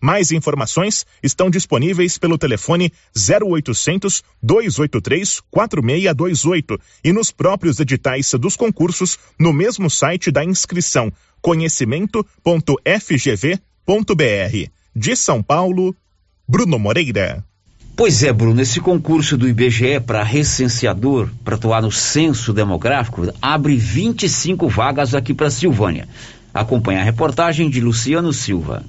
Mais informações estão disponíveis pelo telefone 0800 283 4628 e nos próprios editais dos concursos no mesmo site da inscrição conhecimento.fgv.br. De São Paulo, Bruno Moreira. Pois é, Bruno, esse concurso do IBGE para recenseador, para atuar no censo demográfico, abre 25 vagas aqui para Silvânia. Acompanhe a reportagem de Luciano Silva.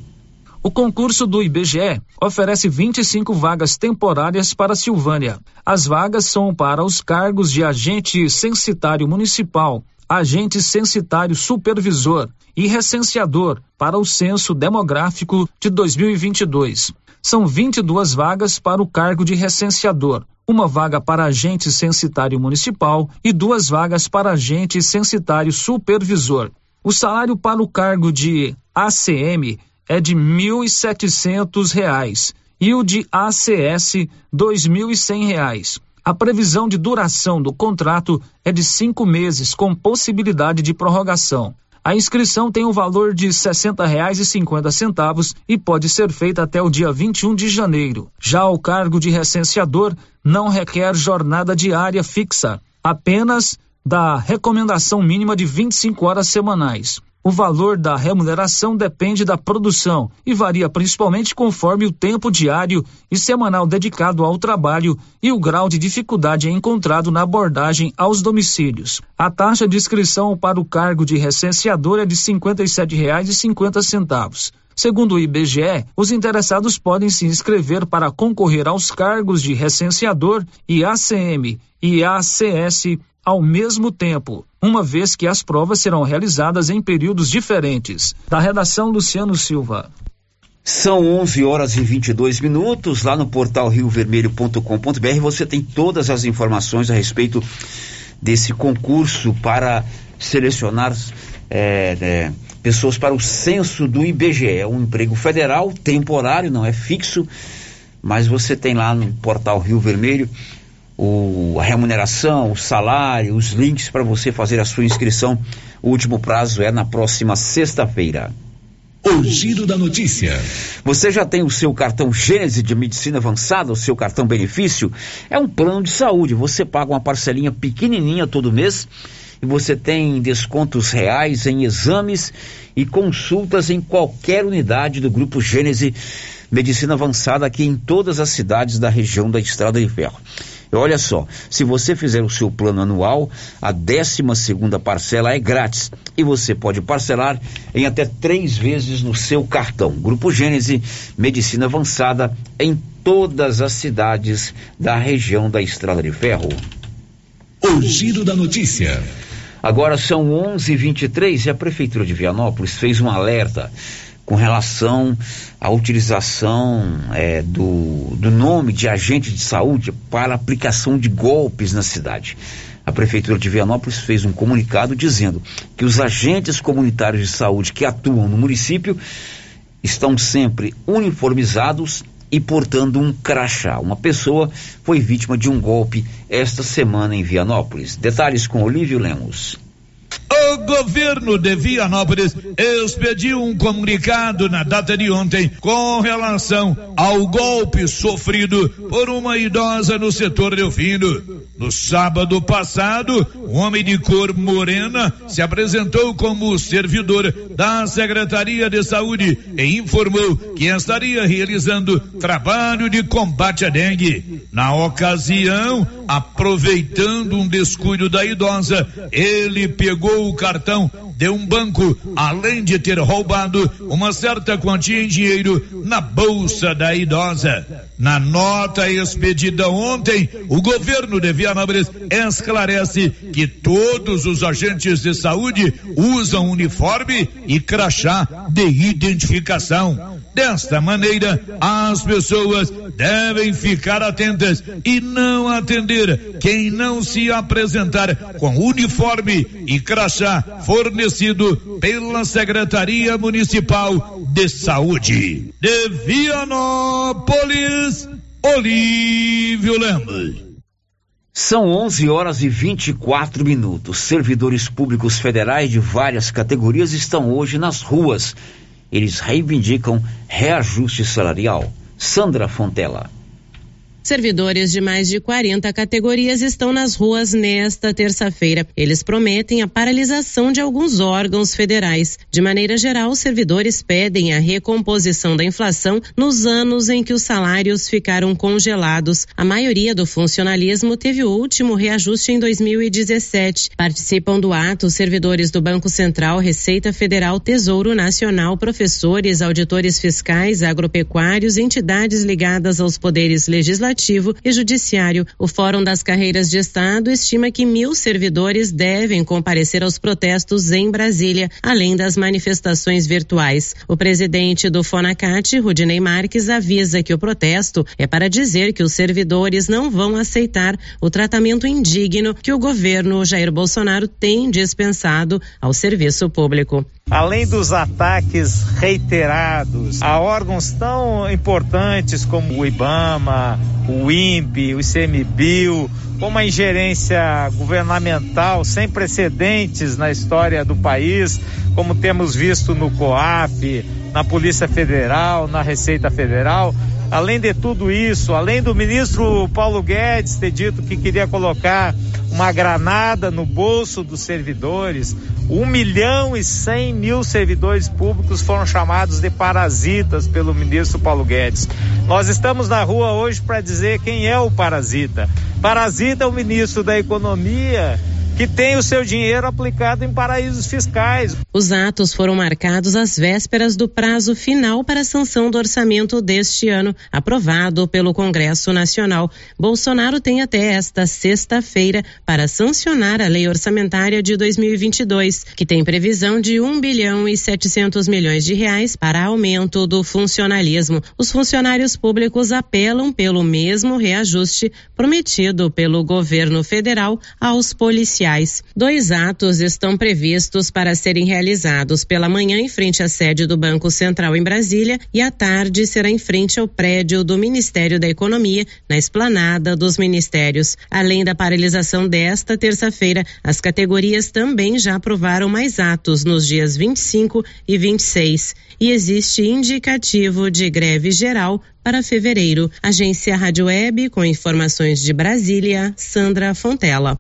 O concurso do IBGE oferece 25 vagas temporárias para Silvânia. As vagas são para os cargos de agente censitário municipal, agente censitário supervisor e recenseador para o censo demográfico de 2022. São 22 vagas para o cargo de recenseador, uma vaga para agente censitário municipal e duas vagas para agente censitário supervisor. O salário para o cargo de ACM é de R$ 1.700 e o de ACS R$ 2.100. A previsão de duração do contrato é de cinco meses, com possibilidade de prorrogação. A inscrição tem o um valor de R$ 60,50 e pode ser feita até o dia 21 de janeiro. Já o cargo de recenseador não requer jornada diária fixa, apenas da recomendação mínima de 25 horas semanais. O valor da remuneração depende da produção e varia principalmente conforme o tempo diário e semanal dedicado ao trabalho e o grau de dificuldade encontrado na abordagem aos domicílios. A taxa de inscrição para o cargo de recenseador é de R$ 57,50. Segundo o IBGE, os interessados podem se inscrever para concorrer aos cargos de recenseador e ACM e ACS ao mesmo tempo, uma vez que as provas serão realizadas em períodos diferentes. Da redação Luciano Silva. São 11 horas e 22 minutos. Lá no portal riovermelho.com.br você tem todas as informações a respeito desse concurso para selecionar é, é, pessoas para o censo do IBGE. É um emprego federal, temporário, não é fixo, mas você tem lá no portal Rio Vermelho o, a remuneração, o salário, os links para você fazer a sua inscrição. O último prazo é na próxima sexta-feira. O giro da notícia. Você já tem o seu cartão Gênese de medicina avançada, o seu cartão benefício? É um plano de saúde. Você paga uma parcelinha pequenininha todo mês e você tem descontos reais em exames e consultas em qualquer unidade do grupo Gênese Medicina Avançada aqui em todas as cidades da região da Estrada de Ferro. Olha só, se você fizer o seu plano anual, a 12 segunda parcela é grátis e você pode parcelar em até três vezes no seu cartão. Grupo Gênese, Medicina Avançada em todas as cidades da região da Estrada de Ferro. O giro da notícia. Agora são 11:23 e a prefeitura de Vianópolis fez um alerta com relação à utilização é, do, do nome de agente de saúde para aplicação de golpes na cidade. A Prefeitura de Vianópolis fez um comunicado dizendo que os agentes comunitários de saúde que atuam no município estão sempre uniformizados e portando um crachá. Uma pessoa foi vítima de um golpe esta semana em Vianópolis. Detalhes com Olívio Lemos. O governo de Vianópolis expediu um comunicado na data de ontem com relação ao golpe sofrido por uma idosa no setor Delfino. No sábado passado, um homem de cor morena se apresentou como servidor da Secretaria de Saúde e informou que estaria realizando trabalho de combate à dengue. Na ocasião, aproveitando um descuido da idosa, ele pegou o cartão de um banco, além de ter roubado uma certa quantia em dinheiro na bolsa da idosa. Na nota expedida ontem, o governo de Vianópolis esclarece que todos os agentes de saúde usam uniforme e crachá de identificação. Desta maneira, as pessoas devem ficar atentas e não atender quem não se apresentar com uniforme e crachá fornecido pela Secretaria Municipal de Saúde. De Vianópolis, Olívio Lemos. São 11 horas e 24 minutos. Servidores públicos federais de várias categorias estão hoje nas ruas eles reivindicam reajuste salarial. Sandra Fontela. Servidores de mais de 40 categorias estão nas ruas nesta terça-feira. Eles prometem a paralisação de alguns órgãos federais. De maneira geral, os servidores pedem a recomposição da inflação nos anos em que os salários ficaram congelados. A maioria do funcionalismo teve o último reajuste em 2017. Participam do ato servidores do Banco Central, Receita Federal, Tesouro Nacional, professores, auditores fiscais, agropecuários, entidades ligadas aos poderes legislativos Legislativo e Judiciário. O Fórum das Carreiras de Estado estima que mil servidores devem comparecer aos protestos em Brasília, além das manifestações virtuais. O presidente do Fonacat, Rudinei Marques, avisa que o protesto é para dizer que os servidores não vão aceitar o tratamento indigno que o governo Jair Bolsonaro tem dispensado ao serviço público. Além dos ataques reiterados a órgãos tão importantes como o IBAMA, o INPE, o ICMBio, uma ingerência governamental sem precedentes na história do país, como temos visto no COAF, na Polícia Federal, na Receita Federal, Além de tudo isso, além do ministro Paulo Guedes ter dito que queria colocar uma granada no bolso dos servidores, um milhão e cem mil servidores públicos foram chamados de parasitas pelo ministro Paulo Guedes. Nós estamos na rua hoje para dizer quem é o parasita. Parasita é o ministro da Economia que tem o seu dinheiro aplicado em paraísos fiscais. Os atos foram marcados às vésperas do prazo final para a sanção do orçamento deste ano, aprovado pelo Congresso Nacional. Bolsonaro tem até esta sexta-feira para sancionar a lei orçamentária de 2022, que tem previsão de 1 bilhão e 700 milhões de reais para aumento do funcionalismo. Os funcionários públicos apelam pelo mesmo reajuste prometido pelo governo federal aos policiais Dois atos estão previstos para serem realizados pela manhã em frente à sede do Banco Central em Brasília e à tarde será em frente ao prédio do Ministério da Economia, na esplanada dos ministérios. Além da paralisação desta terça-feira, as categorias também já aprovaram mais atos nos dias 25 e 26 e existe indicativo de greve geral para fevereiro. Agência Rádio Web com informações de Brasília, Sandra Fontela.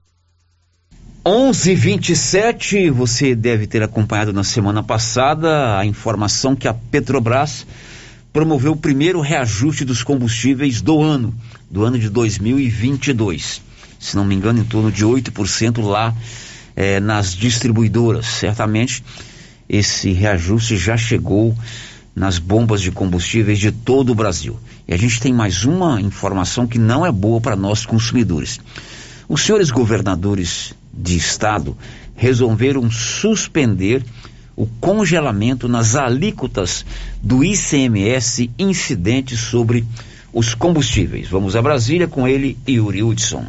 11:27 você deve ter acompanhado na semana passada a informação que a Petrobras promoveu o primeiro reajuste dos combustíveis do ano, do ano de 2022. Se não me engano, em torno de 8% lá eh, nas distribuidoras. Certamente esse reajuste já chegou nas bombas de combustíveis de todo o Brasil. E a gente tem mais uma informação que não é boa para nós consumidores. Os senhores governadores de Estado resolveram suspender o congelamento nas alíquotas do ICMS incidente sobre os combustíveis. Vamos a Brasília com ele, Yuri Hudson.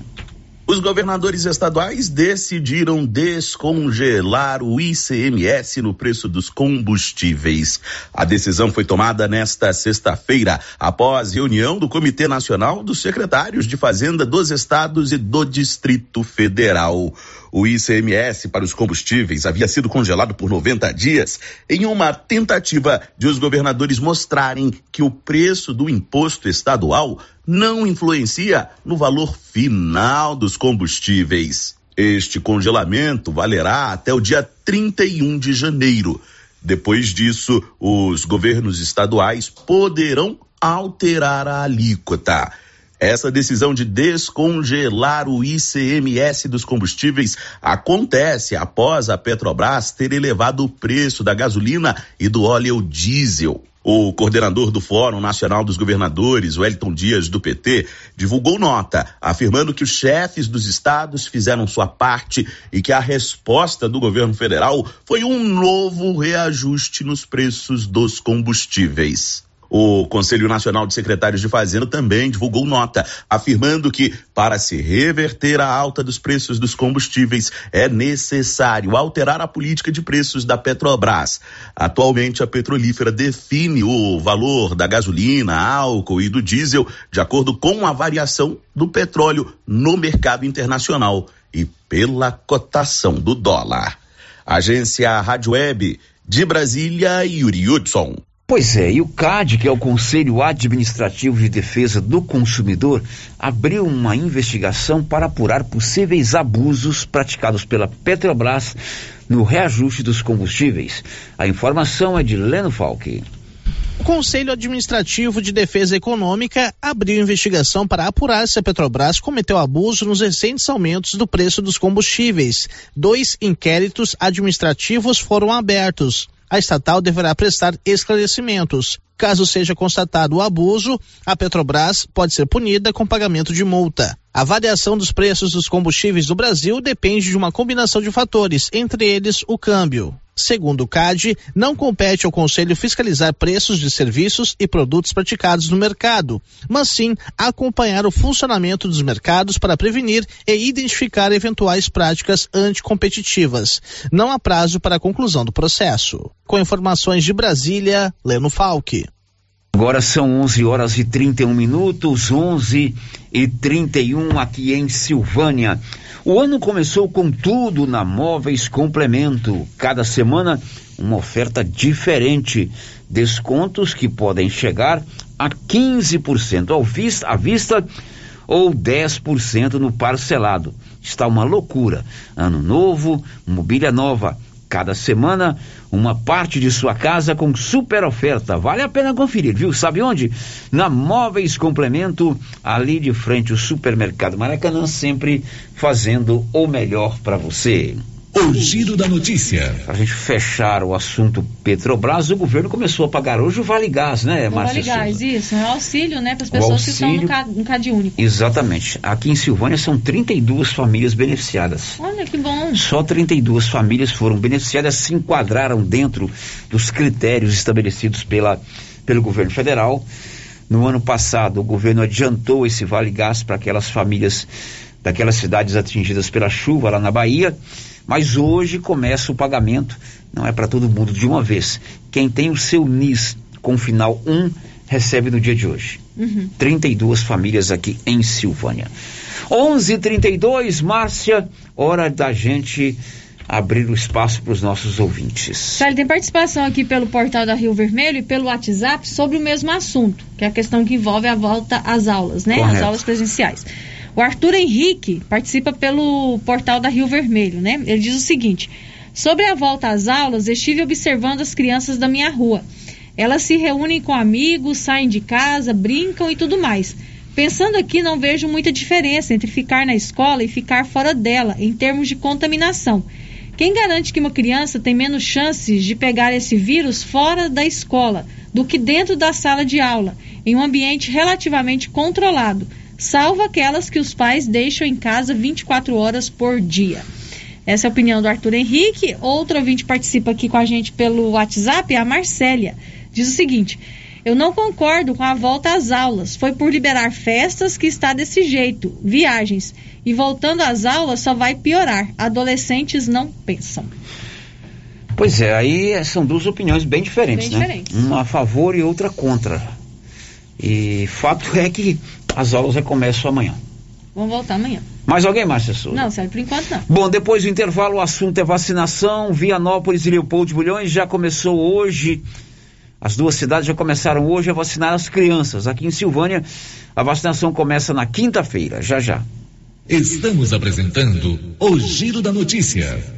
Os governadores estaduais decidiram descongelar o ICMS no preço dos combustíveis. A decisão foi tomada nesta sexta-feira, após reunião do Comitê Nacional dos Secretários de Fazenda dos Estados e do Distrito Federal. O ICMS para os combustíveis havia sido congelado por 90 dias em uma tentativa de os governadores mostrarem que o preço do imposto estadual não influencia no valor final dos combustíveis. Este congelamento valerá até o dia 31 de janeiro. Depois disso, os governos estaduais poderão alterar a alíquota. Essa decisão de descongelar o ICMS dos combustíveis acontece após a Petrobras ter elevado o preço da gasolina e do óleo diesel. O coordenador do Fórum Nacional dos Governadores, Wellington Dias, do PT, divulgou nota afirmando que os chefes dos estados fizeram sua parte e que a resposta do governo federal foi um novo reajuste nos preços dos combustíveis. O Conselho Nacional de Secretários de Fazenda também divulgou nota, afirmando que, para se reverter a alta dos preços dos combustíveis, é necessário alterar a política de preços da Petrobras. Atualmente, a petrolífera define o valor da gasolina, álcool e do diesel de acordo com a variação do petróleo no mercado internacional e pela cotação do dólar. Agência Rádio Web De Brasília, Yuri Hudson. Pois é, e o CAD, que é o Conselho Administrativo de Defesa do Consumidor, abriu uma investigação para apurar possíveis abusos praticados pela Petrobras no reajuste dos combustíveis. A informação é de Leno Falque. O Conselho Administrativo de Defesa Econômica abriu investigação para apurar se a Petrobras cometeu abuso nos recentes aumentos do preço dos combustíveis. Dois inquéritos administrativos foram abertos a estatal deverá prestar esclarecimentos. Caso seja constatado o abuso, a Petrobras pode ser punida com pagamento de multa. A variação dos preços dos combustíveis do Brasil depende de uma combinação de fatores, entre eles o câmbio. Segundo o CAD, não compete ao Conselho fiscalizar preços de serviços e produtos praticados no mercado, mas sim acompanhar o funcionamento dos mercados para prevenir e identificar eventuais práticas anticompetitivas. Não há prazo para a conclusão do processo. Com informações de Brasília, Leno Falque. Agora são 11 horas e 31 minutos, 11 e 31 aqui em Silvânia. O ano começou com tudo na Móveis Complemento. Cada semana uma oferta diferente. Descontos que podem chegar a 15% ao vista, à vista ou 10% no parcelado. Está uma loucura. Ano novo, mobília nova. Cada semana, uma parte de sua casa com super oferta. Vale a pena conferir, viu? Sabe onde? Na Móveis Complemento, ali de frente o supermercado Maracanã, sempre fazendo o melhor para você. O giro da notícia. Para a gente fechar o assunto Petrobras, o governo começou a pagar hoje o Vale Gás, né, Márcia? O Vale Gás, isso, é um auxílio, né, para as pessoas auxílio, que estão no CAD único. Exatamente. Aqui em Silvânia são 32 famílias beneficiadas. Olha que bom. Só 32 famílias foram beneficiadas, se enquadraram dentro dos critérios estabelecidos pela, pelo governo federal. No ano passado, o governo adiantou esse Vale Gás para aquelas famílias daquelas cidades atingidas pela chuva lá na Bahia. Mas hoje começa o pagamento, não é para todo mundo de uma vez. Quem tem o seu NIS com final 1 recebe no dia de hoje. Uhum. 32 famílias aqui em Silvânia. 11:32, Márcia, hora da gente abrir o espaço para os nossos ouvintes. Sally, tem participação aqui pelo portal da Rio Vermelho e pelo WhatsApp sobre o mesmo assunto, que é a questão que envolve a volta às aulas, né? Correto. As aulas presenciais. O Arthur Henrique participa pelo portal da Rio Vermelho, né? Ele diz o seguinte: Sobre a volta às aulas, estive observando as crianças da minha rua. Elas se reúnem com amigos, saem de casa, brincam e tudo mais. Pensando aqui, não vejo muita diferença entre ficar na escola e ficar fora dela, em termos de contaminação. Quem garante que uma criança tem menos chances de pegar esse vírus fora da escola do que dentro da sala de aula, em um ambiente relativamente controlado? Salvo aquelas que os pais deixam em casa 24 horas por dia. Essa é a opinião do Arthur Henrique. Outro ouvinte participa aqui com a gente pelo WhatsApp, a Marcélia. Diz o seguinte: Eu não concordo com a volta às aulas. Foi por liberar festas que está desse jeito, viagens. E voltando às aulas só vai piorar. Adolescentes não pensam. Pois é, aí são duas opiniões bem diferentes, bem né? Diferentes. Uma a favor e outra contra. E fato é que as aulas recomeçam amanhã. Vamos voltar amanhã. Mais alguém, Márcia Souza? Não, sério, por enquanto não. Bom, depois do intervalo, o assunto é vacinação. Vianópolis e Leopoldo de Bulhões já começou hoje. As duas cidades já começaram hoje a vacinar as crianças. Aqui em Silvânia, a vacinação começa na quinta-feira, já já. Estamos apresentando o Giro da Notícia.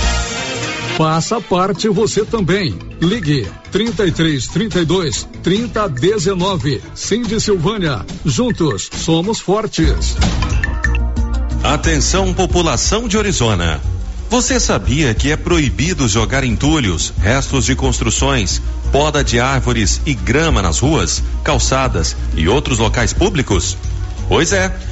Faça parte você também. Ligue 33 32 30 19. Cindy Silvânia. Juntos somos fortes. Atenção, população de Orizona. Você sabia que é proibido jogar entulhos, restos de construções, poda de árvores e grama nas ruas, calçadas e outros locais públicos? Pois é.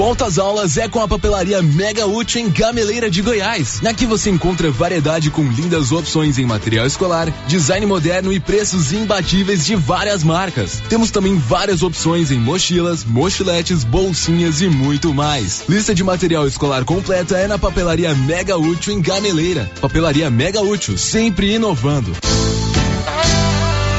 Volta às aulas é com a papelaria Mega Útil em Gameleira de Goiás. Aqui você encontra variedade com lindas opções em material escolar, design moderno e preços imbatíveis de várias marcas. Temos também várias opções em mochilas, mochiletes, bolsinhas e muito mais. Lista de material escolar completa é na papelaria Mega Útil em Gameleira. Papelaria Mega Útil, sempre inovando.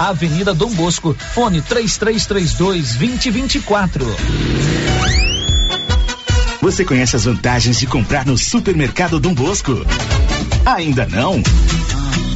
Avenida Dom Bosco, fone 3332 2024. Você conhece as vantagens de comprar no Supermercado Dom Bosco? Ainda não?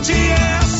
Eucatrate é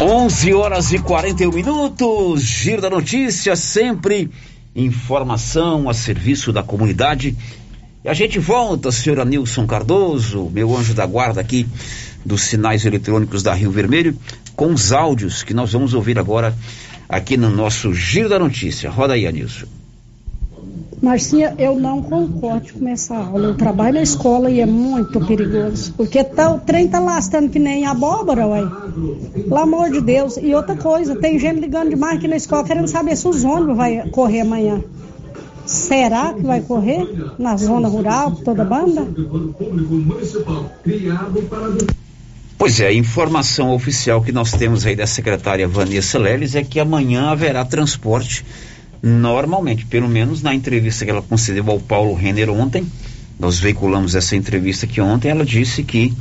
11 horas e 41 minutos. Giro da Notícia, sempre informação a serviço da comunidade. E a gente volta, senhor Anilson Cardoso, meu anjo da guarda aqui dos sinais eletrônicos da Rio Vermelho, com os áudios que nós vamos ouvir agora aqui no nosso Giro da Notícia. Roda aí, Anilson. Marcinha, eu não concordo de começar a aula. Eu trabalho na escola e é muito perigoso. Porque tá, o trem tá lastando que nem abóbora, ué. Pelo amor de Deus. E outra coisa, tem gente ligando demais aqui na escola querendo saber se os ônibus vai correr amanhã. Será que vai correr na zona rural, toda banda? Pois é, a informação oficial que nós temos aí da secretária Vanessa Leles é que amanhã haverá transporte normalmente, pelo menos na entrevista que ela concedeu ao Paulo Renner ontem, nós veiculamos essa entrevista aqui ontem, ela disse que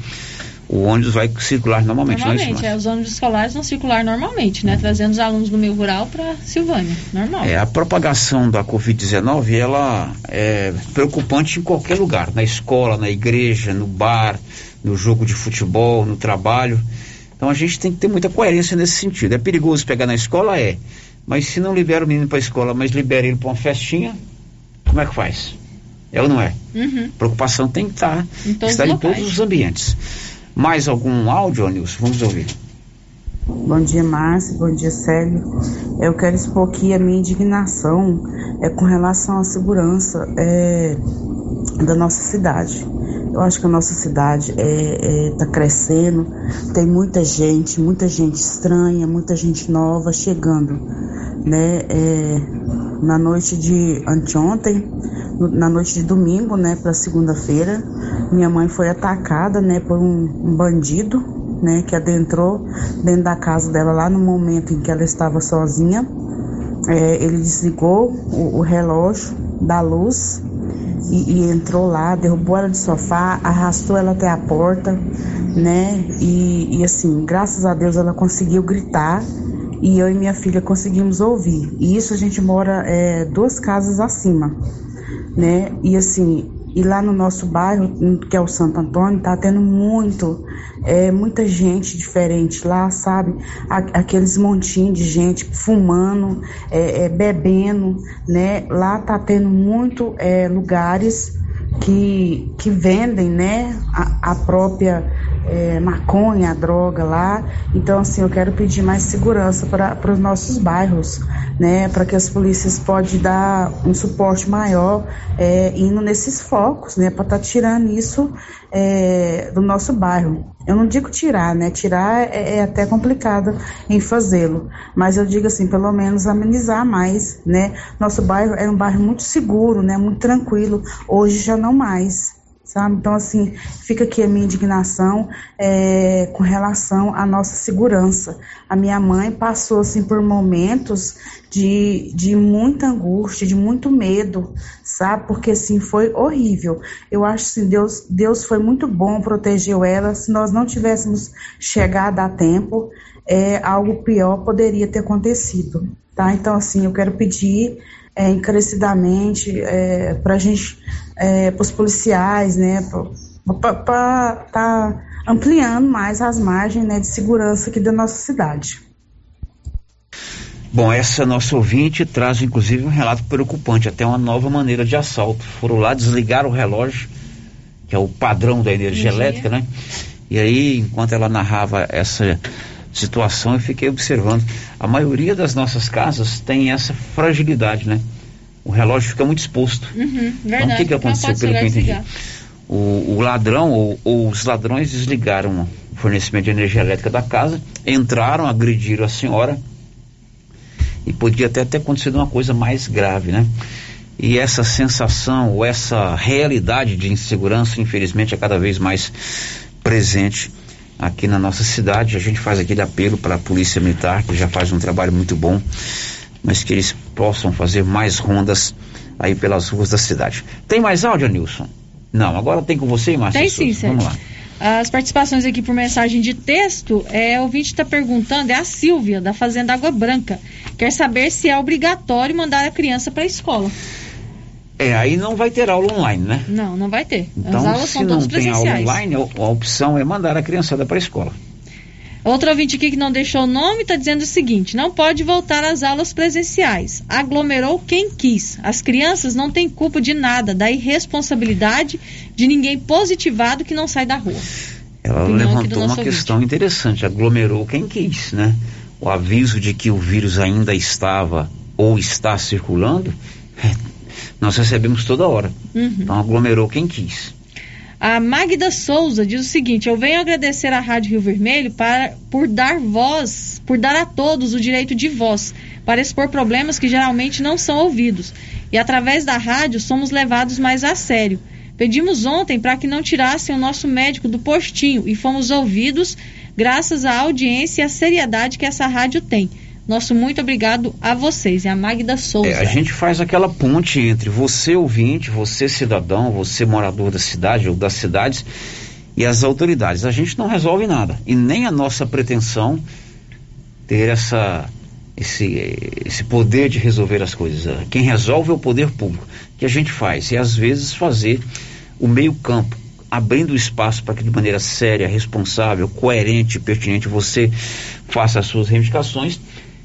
o ônibus vai circular normalmente, Normalmente, não é é, os ônibus escolares vão circular normalmente, né? Trazendo os alunos do meio rural para Silvânia, normal. É, a propagação da Covid-19, ela é preocupante em qualquer lugar, na escola, na igreja, no bar, no jogo de futebol, no trabalho. Então a gente tem que ter muita coerência nesse sentido. É perigoso pegar na escola? É. Mas se não libera o menino para a escola, mas libera ele para uma festinha, como é que faz? É ou não é? Uhum. Preocupação tem que estar, Em todos estar os em todos os ambientes. Mais algum áudio, Nilson? Vamos ouvir. Bom dia, Márcio. Bom dia, Célio. Eu quero expor aqui a minha indignação é, com relação à segurança é, da nossa cidade. Eu acho que a nossa cidade está é, tá crescendo, tem muita gente, muita gente estranha, muita gente nova chegando. Né? É, na noite de anteontem, na noite de domingo, né, para segunda-feira, minha mãe foi atacada, né, por um, um bandido, né, que adentrou dentro da casa dela lá no momento em que ela estava sozinha. É, ele desligou o, o relógio da luz e, e entrou lá, derrubou ela de sofá, arrastou ela até a porta, né? E, e assim, graças a Deus ela conseguiu gritar e eu e minha filha conseguimos ouvir. E isso a gente mora é, duas casas acima, né? E assim, e lá no nosso bairro, que é o Santo Antônio, tá tendo muito, é, muita gente diferente lá, sabe? Aqueles montinhos de gente fumando, é, é, bebendo, né? Lá tá tendo muito é, lugares que, que vendem, né? A, a própria é, maconha, droga lá. Então, assim, eu quero pedir mais segurança para os nossos bairros, né? Para que as polícias possam dar um suporte maior é, indo nesses focos, né? Para estar tá tirando isso é, do nosso bairro. Eu não digo tirar, né? Tirar é, é até complicado em fazê-lo, mas eu digo assim, pelo menos amenizar mais, né? Nosso bairro é um bairro muito seguro, né? Muito tranquilo. Hoje já não mais sabe? Então, assim, fica aqui a minha indignação é, com relação à nossa segurança. A minha mãe passou, assim, por momentos de, de muita angústia, de muito medo, sabe? Porque, assim, foi horrível. Eu acho, assim, Deus, Deus foi muito bom, protegeu ela. Se nós não tivéssemos chegado a tempo, é, algo pior poderia ter acontecido, tá? Então, assim, eu quero pedir é, encarecidamente é, para a gente, é, para os policiais, né, para estar tá ampliando mais as margens né, de segurança aqui da nossa cidade. Bom, essa nossa ouvinte traz inclusive um relato preocupante, até uma nova maneira de assalto. Foram lá desligar o relógio, que é o padrão da energia elétrica, né? E aí, enquanto ela narrava essa situação, eu fiquei observando. A maioria das nossas casas tem essa fragilidade, né? O relógio fica muito exposto. Uhum, então, o que, que aconteceu, pelo que eu entendi? O, o, ladrão ou, ou, os ladrões desligaram o fornecimento de energia elétrica da casa, entraram, agrediram a senhora e podia até ter acontecido uma coisa mais grave, né? E essa sensação ou essa realidade de insegurança, infelizmente, é cada vez mais presente aqui na nossa cidade. A gente faz aquele apelo para a Polícia Militar, que já faz um trabalho muito bom, mas que eles possam fazer mais rondas aí pelas ruas da cidade. Tem mais áudio, Nilson? Não, agora tem com você, Márcia. Tem sim, Sérgio. Vamos lá. As participações aqui por mensagem de texto, é, o ouvinte está perguntando, é a Silvia, da Fazenda Água Branca. Quer saber se é obrigatório mandar a criança para a escola. É, aí não vai ter aula online, né? Não, não vai ter. Então, As aulas se são não tem aula online, a opção é mandar a criançada para a escola. Outro ouvinte aqui que não deixou o nome está dizendo o seguinte: não pode voltar às aulas presenciais. Aglomerou quem quis. As crianças não têm culpa de nada, da irresponsabilidade de ninguém positivado que não sai da rua. Ela levantou uma questão ouvinte. interessante: aglomerou quem quis, né? O aviso de que o vírus ainda estava ou está circulando nós recebemos toda hora. Uhum. Então aglomerou quem quis. A Magda Souza diz o seguinte: Eu venho agradecer à Rádio Rio Vermelho para, por dar voz, por dar a todos o direito de voz, para expor problemas que geralmente não são ouvidos. E através da rádio somos levados mais a sério. Pedimos ontem para que não tirassem o nosso médico do postinho e fomos ouvidos graças à audiência e à seriedade que essa rádio tem. Nosso muito obrigado a vocês. É a Magda Souza. É, a gente faz aquela ponte entre você ouvinte, você cidadão, você morador da cidade ou das cidades e as autoridades. A gente não resolve nada. E nem a nossa pretensão ter essa esse, esse poder de resolver as coisas. Quem resolve é o poder público. Que a gente faz e às vezes fazer o meio campo, abrindo espaço para que de maneira séria, responsável, coerente, pertinente você faça as suas reivindicações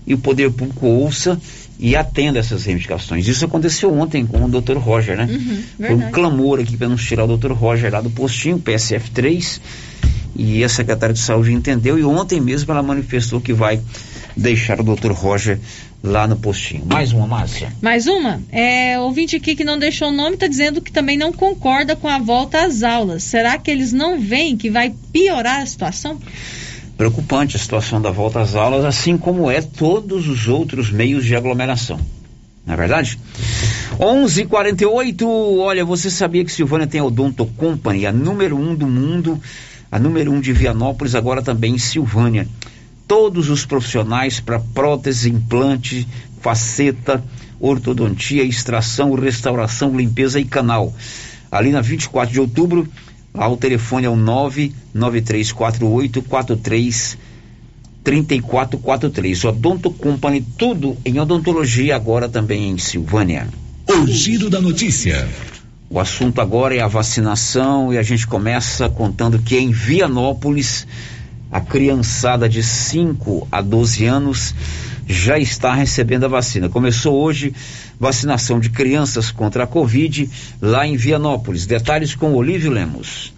e o poder público ouça e atenda essas reivindicações. Isso aconteceu ontem com o Dr. Roger, né? Uhum, Foi um clamor aqui para nos tirar o Dr. Roger lá do postinho, PSF 3, e a secretária de saúde entendeu e ontem mesmo ela manifestou que vai deixar o Dr. Roger lá no postinho. Mais uma, Márcia. Mais uma? É, ouvinte aqui que não deixou o nome está dizendo que também não concorda com a volta às aulas. Será que eles não veem que vai piorar a situação? Preocupante a situação da volta às aulas, assim como é todos os outros meios de aglomeração. Não é verdade? 11:48. Olha, você sabia que Silvânia tem a Odonto Company, a número um do mundo, a número um de Vianópolis, agora também em Silvânia. Todos os profissionais para prótese, implante, faceta, ortodontia, extração, restauração, limpeza e canal. Ali na 24 de outubro, Lá o telefone é o 99348 43 3443. Odonto Company, tudo em odontologia, agora também em Silvânia. O giro da notícia. O assunto agora é a vacinação e a gente começa contando que em Vianópolis, a criançada de 5 a 12 anos já está recebendo a vacina. Começou hoje vacinação de crianças contra a Covid lá em Vianópolis. Detalhes com Olívio Lemos.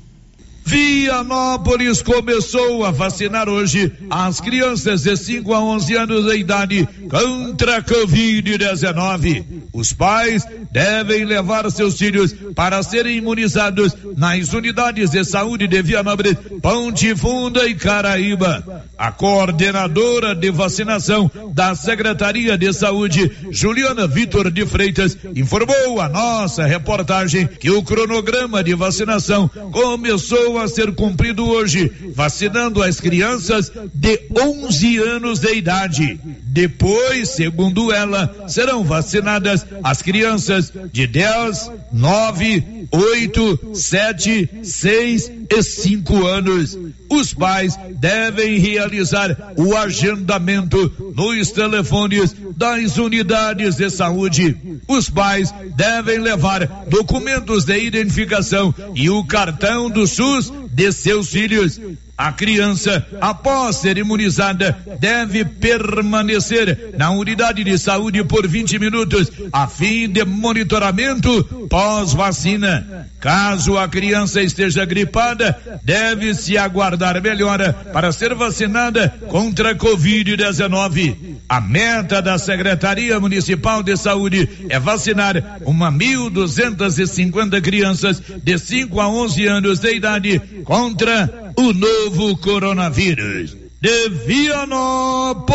Vianópolis começou a vacinar hoje as crianças de 5 a 11 anos de idade contra a Covid-19. Os pais devem levar seus filhos para serem imunizados nas unidades de saúde de Vianópolis, Ponte Funda e Caraíba. A coordenadora de vacinação da Secretaria de Saúde, Juliana Vitor de Freitas, informou a nossa reportagem que o cronograma de vacinação começou a ser cumprido hoje, vacinando as crianças de 11 anos de idade. Depois, segundo ela, serão vacinadas as crianças de 10, 9, 8, 7, 6 e 5 anos. Os pais devem realizar o agendamento nos telefones das unidades de saúde. Os pais devem levar documentos de identificação e o cartão do SUS de seus filhos. A criança, após ser imunizada, deve permanecer na unidade de saúde por 20 minutos, a fim de monitoramento pós-vacina. Caso a criança esteja gripada, deve-se aguardar melhora para ser vacinada contra a Covid-19. A meta da Secretaria Municipal de Saúde é vacinar uma 1.250 crianças de 5 a 11 anos de idade contra o novo coronavírus. De Vianópolis,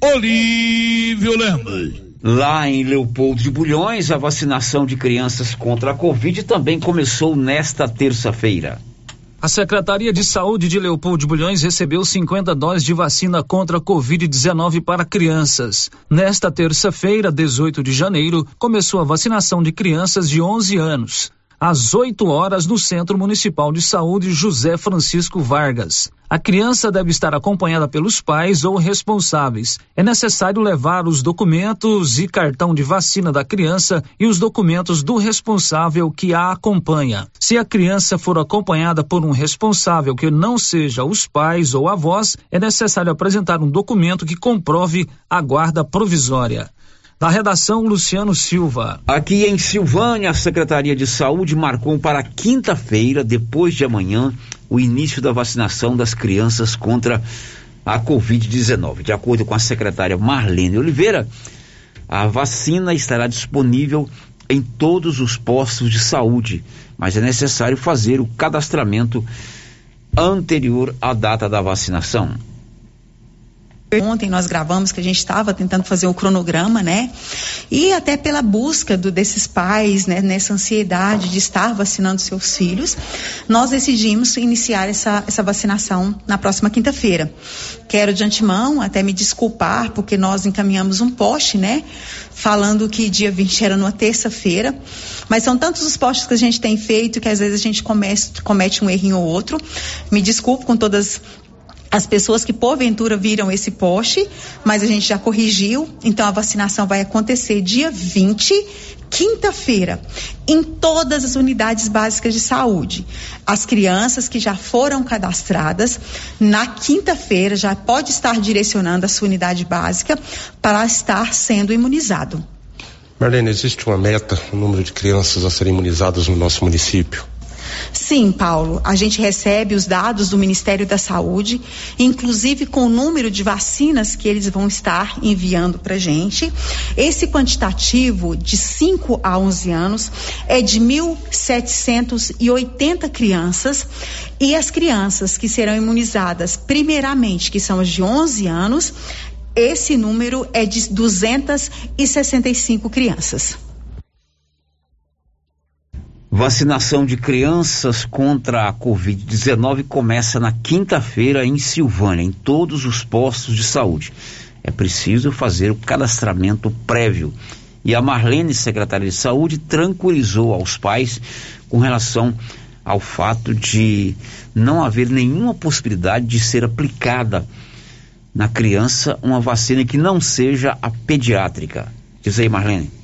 Olívio Lemos. Lá em Leopoldo de Bulhões, a vacinação de crianças contra a Covid também começou nesta terça-feira. A Secretaria de Saúde de Leopoldo de Bulhões recebeu 50 doses de vacina contra a Covid-19 para crianças. Nesta terça-feira, 18 de janeiro, começou a vacinação de crianças de 11 anos às 8 horas no Centro Municipal de Saúde José Francisco Vargas. A criança deve estar acompanhada pelos pais ou responsáveis. É necessário levar os documentos e cartão de vacina da criança e os documentos do responsável que a acompanha. Se a criança for acompanhada por um responsável que não seja os pais ou avós, é necessário apresentar um documento que comprove a guarda provisória. Da redação, Luciano Silva. Aqui em Silvânia, a Secretaria de Saúde marcou para quinta-feira, depois de amanhã, o início da vacinação das crianças contra a Covid-19. De acordo com a secretária Marlene Oliveira, a vacina estará disponível em todos os postos de saúde, mas é necessário fazer o cadastramento anterior à data da vacinação. Ontem nós gravamos que a gente estava tentando fazer um cronograma, né? E até pela busca do, desses pais, né, nessa ansiedade de estar vacinando seus filhos, nós decidimos iniciar essa, essa vacinação na próxima quinta-feira. Quero de antemão até me desculpar, porque nós encaminhamos um post, né? Falando que dia 20 era numa terça-feira. Mas são tantos os postes que a gente tem feito que às vezes a gente comete, comete um errinho ou outro. Me desculpo com todas as pessoas que porventura viram esse poste, mas a gente já corrigiu, então a vacinação vai acontecer dia 20, quinta-feira, em todas as unidades básicas de saúde. As crianças que já foram cadastradas, na quinta-feira já pode estar direcionando a sua unidade básica para estar sendo imunizado. Marlene, existe uma meta, o um número de crianças a serem imunizadas no nosso município? Sim, Paulo, a gente recebe os dados do Ministério da Saúde, inclusive com o número de vacinas que eles vão estar enviando para gente. Esse quantitativo de 5 a 11 anos é de 1.780 crianças e as crianças que serão imunizadas primeiramente, que são as de 11 anos, esse número é de 265 crianças. Vacinação de crianças contra a Covid-19 começa na quinta-feira em Silvânia, em todos os postos de saúde. É preciso fazer o cadastramento prévio. E a Marlene, secretária de Saúde, tranquilizou aos pais com relação ao fato de não haver nenhuma possibilidade de ser aplicada na criança uma vacina que não seja a pediátrica. Diz aí, Marlene.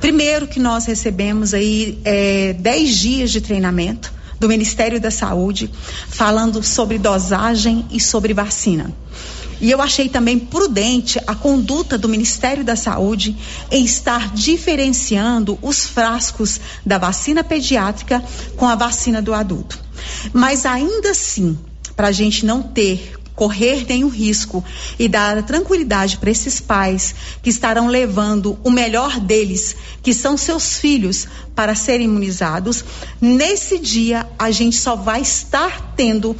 Primeiro que nós recebemos aí é, 10 dias de treinamento do Ministério da Saúde falando sobre dosagem e sobre vacina. E eu achei também prudente a conduta do Ministério da Saúde em estar diferenciando os frascos da vacina pediátrica com a vacina do adulto. Mas ainda assim, para a gente não ter correr nenhum risco e dar tranquilidade para esses pais que estarão levando o melhor deles, que são seus filhos, para serem imunizados, nesse dia a gente só vai estar tendo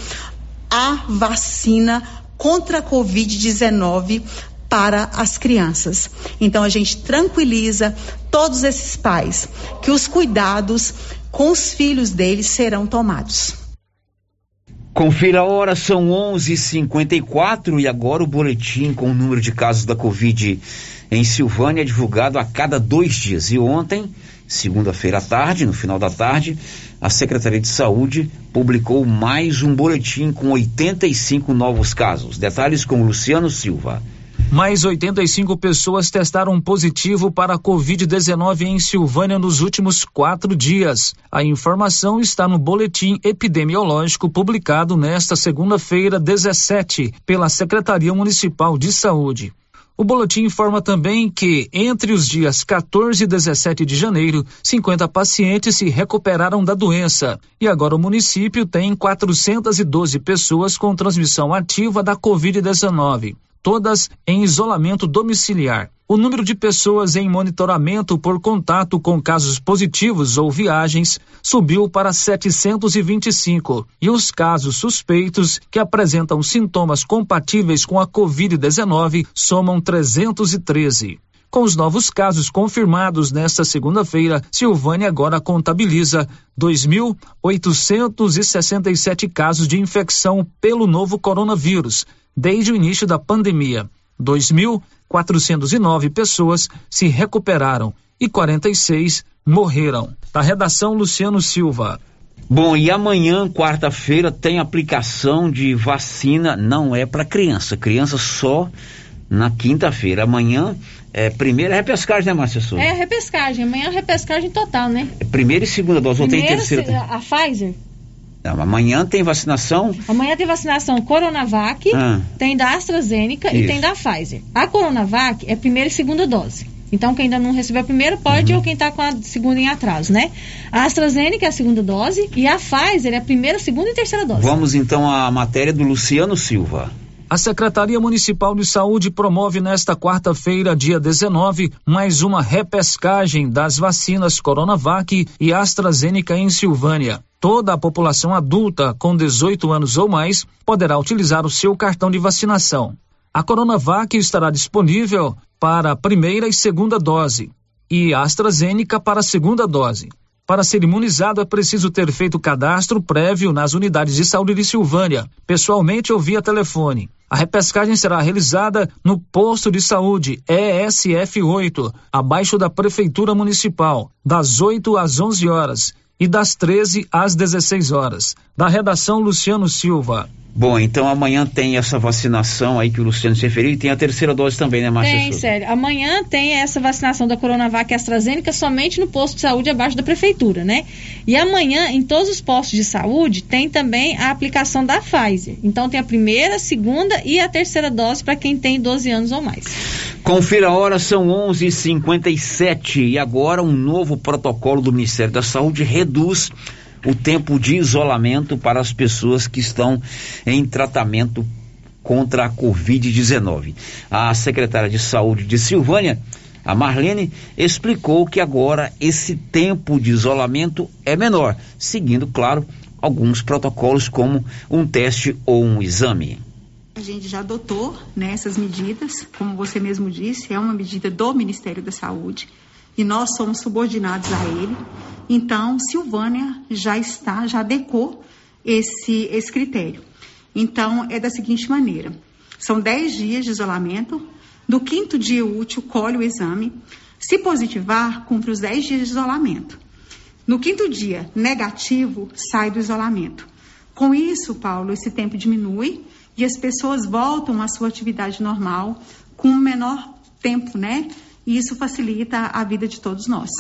a vacina contra a Covid-19 para as crianças. Então a gente tranquiliza todos esses pais que os cuidados com os filhos deles serão tomados. Confira a hora, são 11:54 e agora o boletim com o número de casos da Covid em Silvânia é divulgado a cada dois dias. E ontem, segunda-feira à tarde, no final da tarde, a Secretaria de Saúde publicou mais um boletim com 85 novos casos. Detalhes com Luciano Silva. Mais 85 pessoas testaram positivo para a Covid-19 em Silvânia nos últimos quatro dias. A informação está no boletim epidemiológico publicado nesta segunda-feira, 17, pela Secretaria Municipal de Saúde. O boletim informa também que, entre os dias 14 e 17 de janeiro, 50 pacientes se recuperaram da doença. E agora o município tem 412 pessoas com transmissão ativa da Covid-19 todas em isolamento domiciliar. O número de pessoas em monitoramento por contato com casos positivos ou viagens subiu para 725 e os casos suspeitos que apresentam sintomas compatíveis com a Covid-19 somam 313. Com os novos casos confirmados nesta segunda-feira, Silvânia agora contabiliza 2.867 casos de infecção pelo novo coronavírus, desde o início da pandemia. 2.409 pessoas se recuperaram e 46 morreram. Da redação Luciano Silva. Bom, e amanhã, quarta-feira, tem aplicação de vacina, não é para criança, criança só na quinta-feira. Amanhã é primeira repescagem, né, Márcia Souza? É repescagem, amanhã é repescagem total, né? É primeira e segunda dose, Primeira, ou tem terceira? A Pfizer? Não, amanhã tem vacinação. Amanhã tem vacinação Coronavac, Ah. tem da AstraZeneca e Isso. tem da Pfizer. A Coronavac é primeira e segunda dose. Então, quem ainda não recebeu a primeira pode, ou quem está com a segunda em atraso, né? A AstraZeneca é a segunda dose e a Pfizer é a primeira, segunda e terceira dose. Vamos então à matéria do Luciano Silva. A Secretaria Municipal de Saúde promove nesta quarta-feira, dia 19, mais uma repescagem das vacinas Coronavac e AstraZeneca em Silvânia. Toda a população adulta com 18 anos ou mais poderá utilizar o seu cartão de vacinação. A Coronavac estará disponível para a primeira e segunda dose e a AstraZeneca para a segunda dose. Para ser imunizado é preciso ter feito cadastro prévio nas unidades de saúde de Silvânia, pessoalmente ou via telefone. A repescagem será realizada no posto de saúde ESF 8, abaixo da Prefeitura Municipal, das 8 às 11 horas e das 13 às 16 horas. Da redação Luciano Silva. Bom, então amanhã tem essa vacinação aí que o Luciano se referiu e tem a terceira dose também, né, Márcia Tem, sério. Amanhã tem essa vacinação da Coronavac e AstraZeneca somente no posto de saúde abaixo da prefeitura, né? E amanhã, em todos os postos de saúde, tem também a aplicação da Pfizer. Então tem a primeira, a segunda e a terceira dose para quem tem 12 anos ou mais. Confira a hora, são 11:57 e agora um novo protocolo do Ministério da Saúde reduz o tempo de isolamento para as pessoas que estão em tratamento contra a Covid-19. A secretária de Saúde de Silvânia, a Marlene, explicou que agora esse tempo de isolamento é menor, seguindo, claro, alguns protocolos como um teste ou um exame. A gente já adotou né, essas medidas, como você mesmo disse, é uma medida do Ministério da Saúde e nós somos subordinados a ele. Então, Silvânia já está, já adequou esse, esse critério. Então, é da seguinte maneira: são 10 dias de isolamento, do quinto dia útil, colhe o exame. Se positivar, cumpre os 10 dias de isolamento. No quinto dia, negativo, sai do isolamento. Com isso, Paulo, esse tempo diminui e as pessoas voltam à sua atividade normal com menor tempo, né? E isso facilita a vida de todos nós.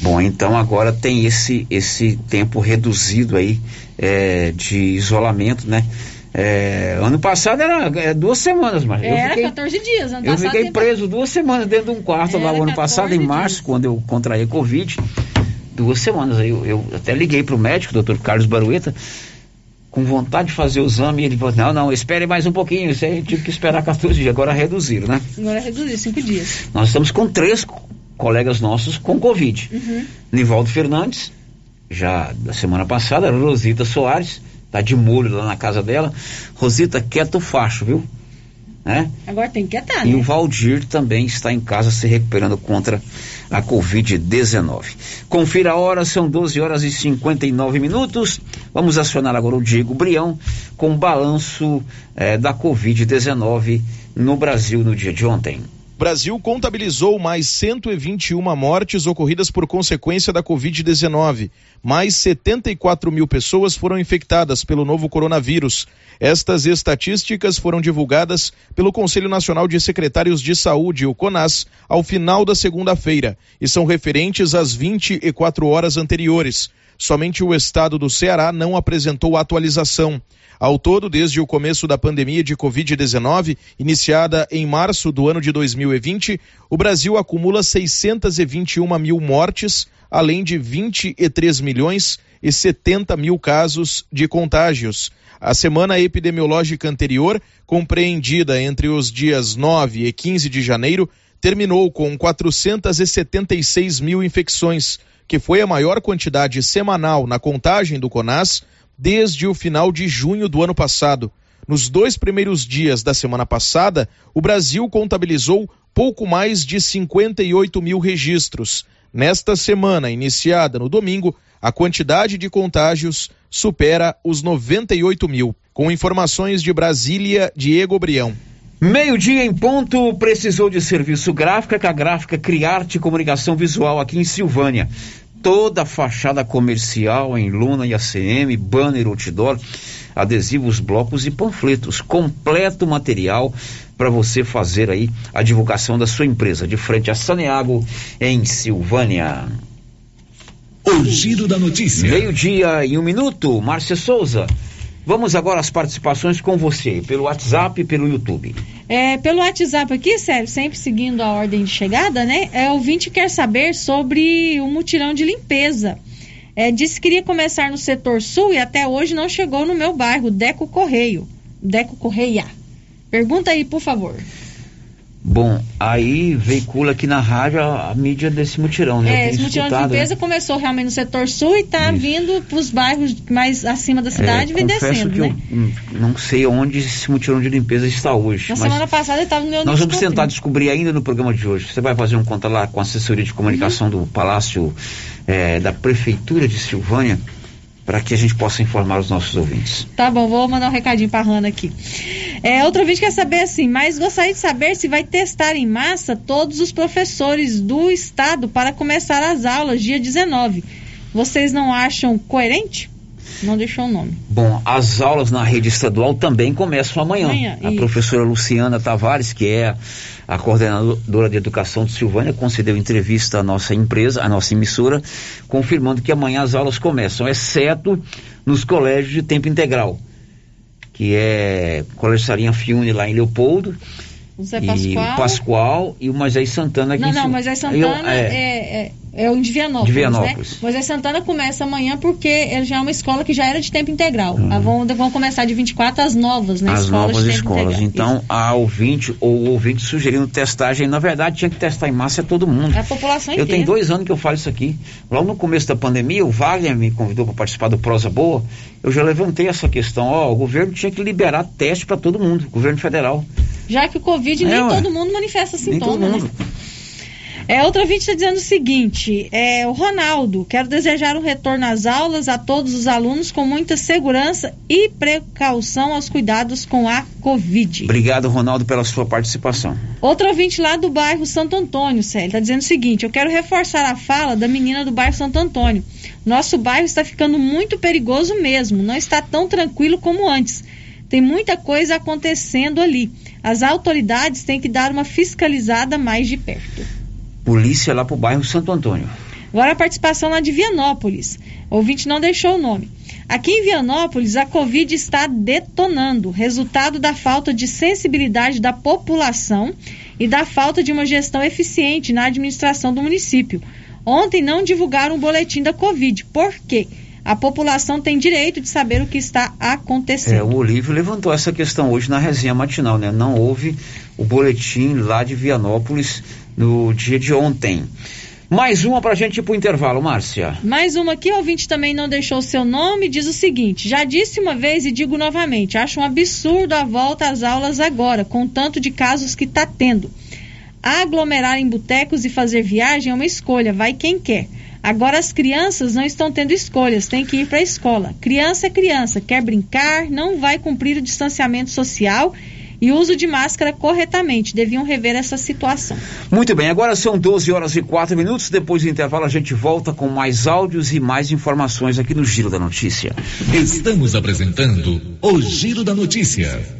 Bom, então agora tem esse, esse tempo reduzido aí é, de isolamento, né? É, ano passado era é, duas semanas, mas era eu fiquei, 14 dias. Ano eu fiquei tem- preso duas semanas dentro de um quarto lá o ano passado, em março, quando eu contraí a Covid. Duas semanas. Aí eu, eu até liguei para o médico, doutor Carlos Barueta, com vontade de fazer o exame. Ele falou: não, não, espere mais um pouquinho. Isso aí tive que esperar 14 dias. Agora reduziram, né? Agora reduziu, cinco dias. Nós estamos com três co- colegas nossos com Covid. Uhum. Nivaldo Fernandes, já da semana passada, Rosita Soares, tá de molho lá na casa dela. Rosita, quieta o facho, viu? Né? Agora tem que estar, E né? o Valdir também está em casa se recuperando contra a Covid-19. Confira a hora, são 12 horas e 59 minutos. Vamos acionar agora o Diego Brião com o balanço eh, da Covid-19 no Brasil no dia de ontem. Brasil contabilizou mais 121 mortes ocorridas por consequência da Covid-19. Mais 74 mil pessoas foram infectadas pelo novo coronavírus. Estas estatísticas foram divulgadas pelo Conselho Nacional de Secretários de Saúde, o CONAS, ao final da segunda-feira e são referentes às 24 horas anteriores. Somente o estado do Ceará não apresentou atualização. Ao todo, desde o começo da pandemia de Covid-19, iniciada em março do ano de 2020, o Brasil acumula 621 mil mortes, além de 23 milhões e 70 mil casos de contágios. A semana epidemiológica anterior, compreendida entre os dias 9 e 15 de janeiro, terminou com 476 mil infecções, que foi a maior quantidade semanal na contagem do CONAS desde o final de junho do ano passado. Nos dois primeiros dias da semana passada, o Brasil contabilizou pouco mais de 58 mil registros. Nesta semana, iniciada no domingo, a quantidade de contágios supera os 98 mil. Com informações de Brasília, Diego Brião. Meio-dia em ponto, precisou de serviço gráfico, com a gráfica Criarte Comunicação Visual aqui em Silvânia. Toda a fachada comercial em lona e ACM, banner, outdoor, adesivos, blocos e panfletos. Completo material para você fazer aí a divulgação da sua empresa. De frente a Saneago, em Silvânia. O giro da notícia. Meio-dia e um minuto, Márcia Souza. Vamos agora às participações com você, pelo WhatsApp e pelo YouTube. É, pelo WhatsApp aqui, Sérgio, sempre seguindo a ordem de chegada, né? É, ouvinte quer saber sobre o mutirão de limpeza. É, disse que queria começar no setor sul e até hoje não chegou no meu bairro, Deco Correio. Deco Correia. Pergunta aí, por favor. Bom, aí veicula aqui na rádio a, a mídia desse mutirão, né? É, esse mutirão de né? limpeza começou realmente no setor sul e está vindo para os bairros mais acima da cidade e vem É, confesso descendo, que né? eu hum, não sei onde esse mutirão de limpeza está hoje. Na semana passada ele estava no meu nós vamos tentar descobrir ainda no programa de hoje. Você vai fazer um conta lá com a assessoria de comunicação Uhum. do Palácio eh, da Prefeitura de Silvânia para que a gente possa informar os nossos ouvintes. Tá bom, vou mandar um recadinho pra Hanna aqui. É, outro vídeo quer saber assim, mas gostaria de saber se vai testar em massa todos os professores do estado para começar as aulas dia 19. Vocês não acham coerente? Não deixou o nome. Bom, as aulas na rede estadual também começam amanhã. Amanhã, a isso. professora Luciana Tavares, que é a coordenadora de educação de Silvânia, concedeu entrevista à nossa empresa, à nossa emissora, confirmando que amanhã as aulas começam, exceto nos colégios de tempo integral, que é o Colégio Sarinha Fiune lá em Leopoldo. O Zé e Pascoal. o Pascoal e o Moisés Santana aqui Não, em não, mas aí Eu- Santana é, é, é, é o de Vianópolis, De Vianópolis. né? Mas aí Santana começa amanhã porque já é uma escola que já era de tempo integral. Ah, vão, vão começar de 24 as novas, né? As escolas novas escolas. integral. Então, a ouvinte ou ouvinte sugerindo testagem, na verdade, tinha que testar em massa todo mundo. É a população Eu inteira. tenho dois anos que eu falo isso aqui. Logo no começo da pandemia, o Wagner me convidou para participar do Prosa Boa. Eu já levantei essa questão. Ó, o governo tinha que liberar teste para todo mundo, o governo federal. Já que o Covid É, nem ué. todo mundo manifesta Nem sintoma, todo mundo. né? É, outra vídeo está dizendo o seguinte: é, o Ronaldo, quero desejar um retorno às aulas a todos os alunos com muita segurança e precaução aos cuidados com a Covid. Obrigado, Ronaldo, pela sua participação. Outro ouvinte lá do bairro Santo Antônio, Célio, está dizendo o seguinte: eu quero reforçar a fala da menina do bairro Santo Antônio. Nosso bairro está ficando muito perigoso mesmo, não está tão tranquilo como antes. Tem muita coisa acontecendo ali. As autoridades têm que dar uma fiscalizada mais de perto. Polícia lá pro bairro Santo Antônio. Agora a participação lá de Vianópolis. O ouvinte não deixou o nome. Aqui em Vianópolis, a Covid está detonando, resultado da falta de sensibilidade da população e da falta de uma gestão eficiente na administração do município. Ontem não divulgaram o boletim da Covid. Por quê? A população tem direito de saber o que está acontecendo. É, o Olívio levantou essa questão hoje na resenha matinal, né? Não houve o boletim lá de Vianópolis no dia de ontem. Mais uma para a gente ir para o intervalo, Márcia. Mais uma aqui, o ouvinte também não deixou seu nome, diz o seguinte: já disse uma vez e digo novamente, acho um absurdo a volta às aulas agora, com tanto de casos que está tendo. Aglomerar em botecos e fazer viagem é uma escolha, vai quem quer. Agora as crianças não estão tendo escolhas, tem que ir para a escola. Criança é criança, quer brincar, não vai cumprir o distanciamento social e uso de máscara corretamente. Deviam rever essa situação. Muito bem, agora são 12 horas e 4 minutos. Depois do intervalo, a gente volta com mais áudios e mais informações aqui no Giro da Notícia. Estamos apresentando o Giro da Notícia.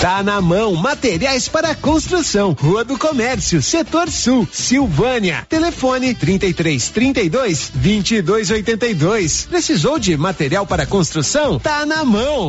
Tá na mão, materiais para construção, Rua do Comércio, Setor Sul, Silvânia. Telefone 33 32 22 82. Precisou de material para construção? Tá na mão.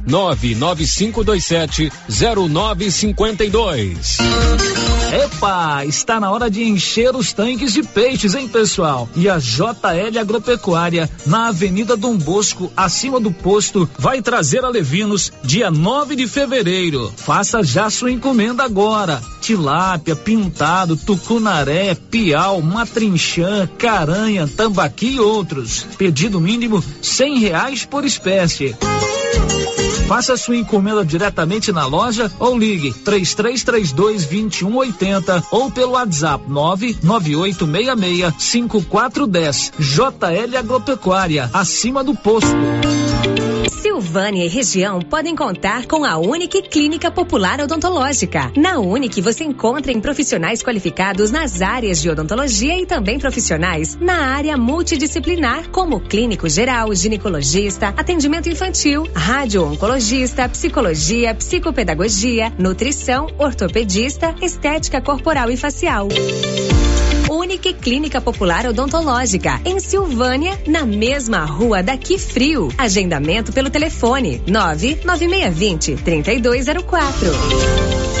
995270952. Epa, está na hora de encher os tanques de peixes, hein, pessoal? E a JL Agropecuária, na Avenida Dom Bosco, acima do posto, vai trazer a Levinos dia 9 de fevereiro. Faça já sua encomenda agora. Tilápia, pintado, tucunaré, piau, matrinchã, caranha, tambaqui e outros. Pedido mínimo cem reais por espécie. Faça sua encomenda diretamente na loja ou ligue 3332 2180 ou pelo WhatsApp 99866 5410. JL Agropecuária, acima do posto. Silvânia e região podem contar com a Unique Clínica Popular Odontológica. Na Unique você encontra em profissionais qualificados nas áreas de odontologia e também profissionais na área multidisciplinar, como clínico geral, ginecologista, atendimento infantil, psicologia, psicopedagogia, nutrição, ortopedista, estética corporal e facial. Unique Clínica Popular Odontológica, em Silvânia, na mesma rua daqui frio. Agendamento pelo telefone 99620 3204.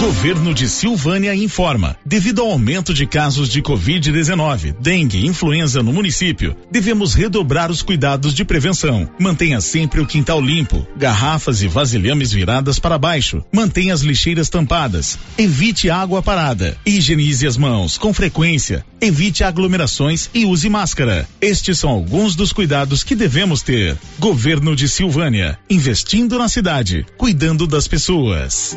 Governo de Silvânia informa. Devido ao aumento de casos de Covid-19, dengue e influenza no município, devemos redobrar os cuidados de prevenção. Mantenha sempre o quintal limpo, garrafas e vasilhames viradas para baixo. Mantenha as lixeiras tampadas. Evite água parada. Higienize as mãos com frequência. Evite aglomerações e use máscara. Estes são alguns dos cuidados que devemos ter. Governo de Silvânia, investindo na cidade, cuidando das pessoas.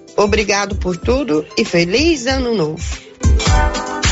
Obrigado por tudo e feliz ano novo.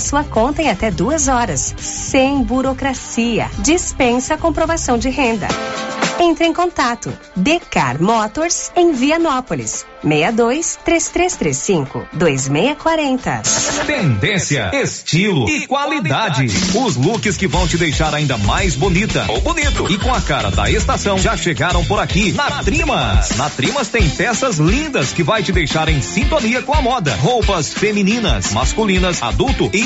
sua conta em até duas horas, sem burocracia. Dispensa a comprovação de renda. Entre em contato. Decar Motors em Vianópolis. 62 3335 2640. Tendência, estilo e qualidade. Os looks que vão te deixar ainda mais bonita ou bonito e com a cara da estação já chegaram por aqui na Trimas. Na Trimas tem peças lindas que vai te deixar em sintonia com a moda. Roupas femininas, masculinas, adulto e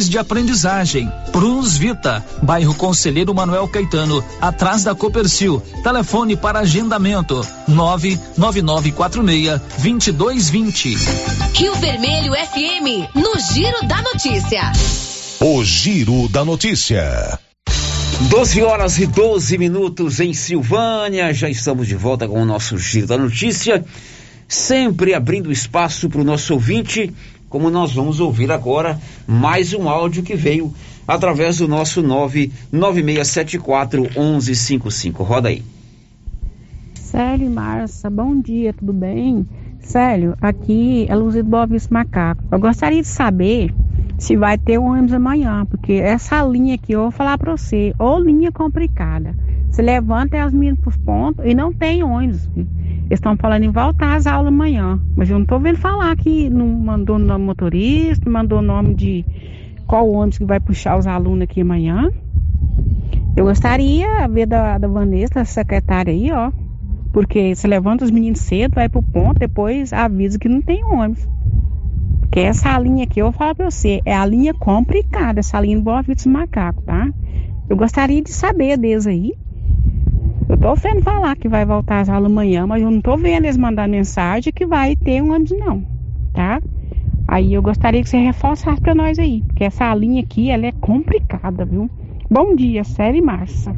dificuldades de aprendizagem. Prunus Vita, bairro Conselheiro Manuel Caetano, atrás da Copercil. Telefone para agendamento: 99946 2220. Rio Vermelho FM, no Giro da Notícia. O Giro da Notícia. 12 horas e 12 minutos em Silvânia. Já estamos de volta com o nosso Giro da Notícia. Sempre abrindo espaço para o nosso ouvinte, como nós vamos ouvir agora mais um áudio que veio através do nosso 99674 1155. Roda aí. Célio e Marcia, bom dia, tudo bem? Célio, aqui é Luzido Bovis Macaco. Eu gostaria de saber se vai ter ônibus amanhã, porque essa linha aqui, eu vou falar para você, ou linha complicada. Você levanta as meninas para os pontos e não tem ônibus. Eles estão falando em voltar às aulas amanhã, mas eu não estou vendo falar que não mandou nome motorista, mandou nome de qual ônibus que vai puxar os alunos aqui amanhã. Eu gostaria de ver da, da Vanessa, secretária aí, ó, porque você levanta os meninos cedo, vai pro ponto, depois avisa que não tem ônibus. Porque essa linha aqui, eu vou falar pra você, é a linha complicada, essa linha do Boa Vista dos tá? Eu gostaria de saber deles aí. Eu tô vendo falar que vai voltar às aulas amanhã, mas eu não tô vendo eles mandar mensagem que vai ter um ônibus não, tá? Aí eu gostaria que você reforçasse pra nós aí, porque essa linha aqui, ela é complicada, viu? Bom dia, Série Marça.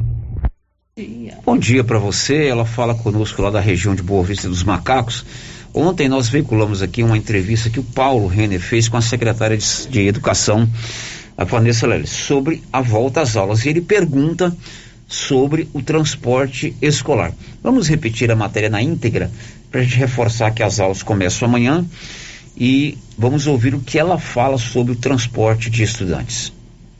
Bom dia para você. Ela fala conosco lá da região de Boa Vista dos Macacos. Ontem nós veiculamos aqui uma entrevista que o Paulo Renner fez com a secretária de, de Educação, a Vanessa Leles, sobre a volta às aulas. E ele pergunta sobre o transporte escolar. Vamos repetir a matéria na íntegra para a gente reforçar que as aulas começam amanhã e vamos ouvir o que ela fala sobre o transporte de estudantes.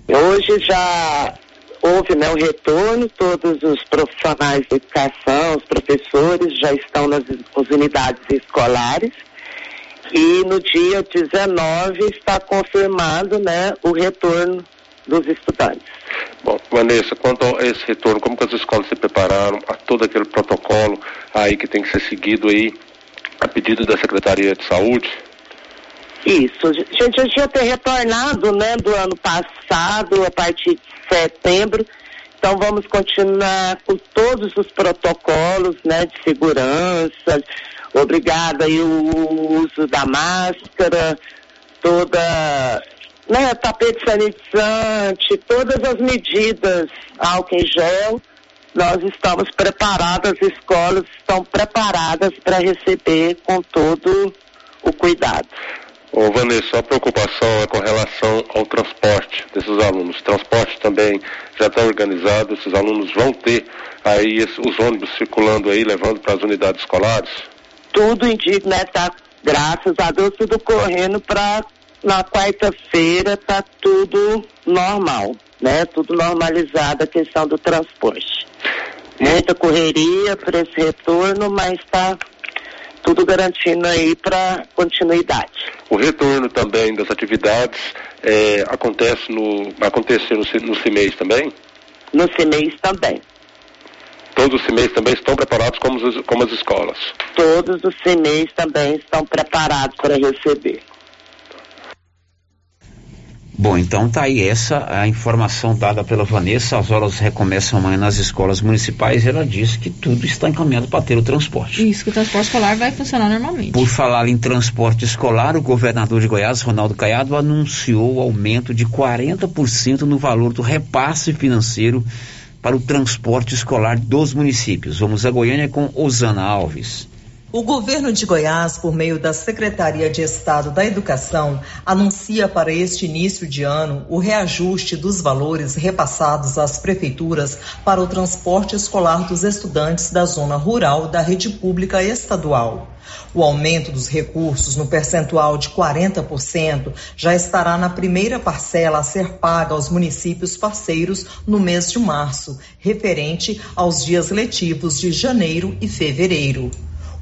Hoje já houve né, o retorno, todos os profissionais de educação, os professores já estão nas, nas unidades escolares e no dia 19 está confirmado né, o retorno dos estudantes. Bom, Vanessa, quanto a esse retorno, como que as escolas se prepararam a todo aquele protocolo aí que tem que ser seguido aí a pedido da Secretaria de Saúde? Isso, a gente já tinha ter retornado, né, do ano passado, a partir de setembro, então vamos continuar com todos os protocolos, né, de segurança, obrigada aí o uso da máscara, toda, né, tapete sanitizante, todas as medidas, álcool em gel, nós estamos preparados, as escolas estão preparadas para receber com todo o cuidado. Ô Vanessa, a preocupação é com relação ao transporte desses alunos. O transporte também já está organizado, esses alunos vão ter aí os ônibus circulando aí, levando para as unidades escolares? Tudo indica, né? Tá, graças a Deus, tudo correndo para na quarta-feira tá tudo normal, né? Tudo normalizado a questão do transporte. Muita correria para esse retorno, mas está tudo garantindo aí para continuidade. O retorno também das atividades é, acontece no acontecer no, no CIMEIS também? No CIMEIS também. Todos os CIMEIs também estão preparados como, como as escolas? Todos os CIMEIs também estão preparados para receber. Bom, então tá aí essa a informação dada pela Vanessa. As aulas recomeçam amanhã nas escolas municipais. Ela disse que tudo está encaminhado para ter o transporte. Isso, que o transporte escolar vai funcionar normalmente. Por falar em transporte escolar, o governador de Goiás, Ronaldo Caiado, anunciou o aumento de 40% no valor do repasse financeiro para o transporte escolar dos municípios. Vamos a Goiânia com Osana Alves. O governo de Goiás, por meio da Secretaria de Estado da Educação, anuncia para este início de ano o reajuste dos valores repassados às prefeituras para o transporte escolar dos estudantes da zona rural da rede pública estadual. O aumento dos recursos no percentual de 40% já estará na primeira parcela a ser paga aos municípios parceiros no mês de março, referente aos dias letivos de janeiro e fevereiro.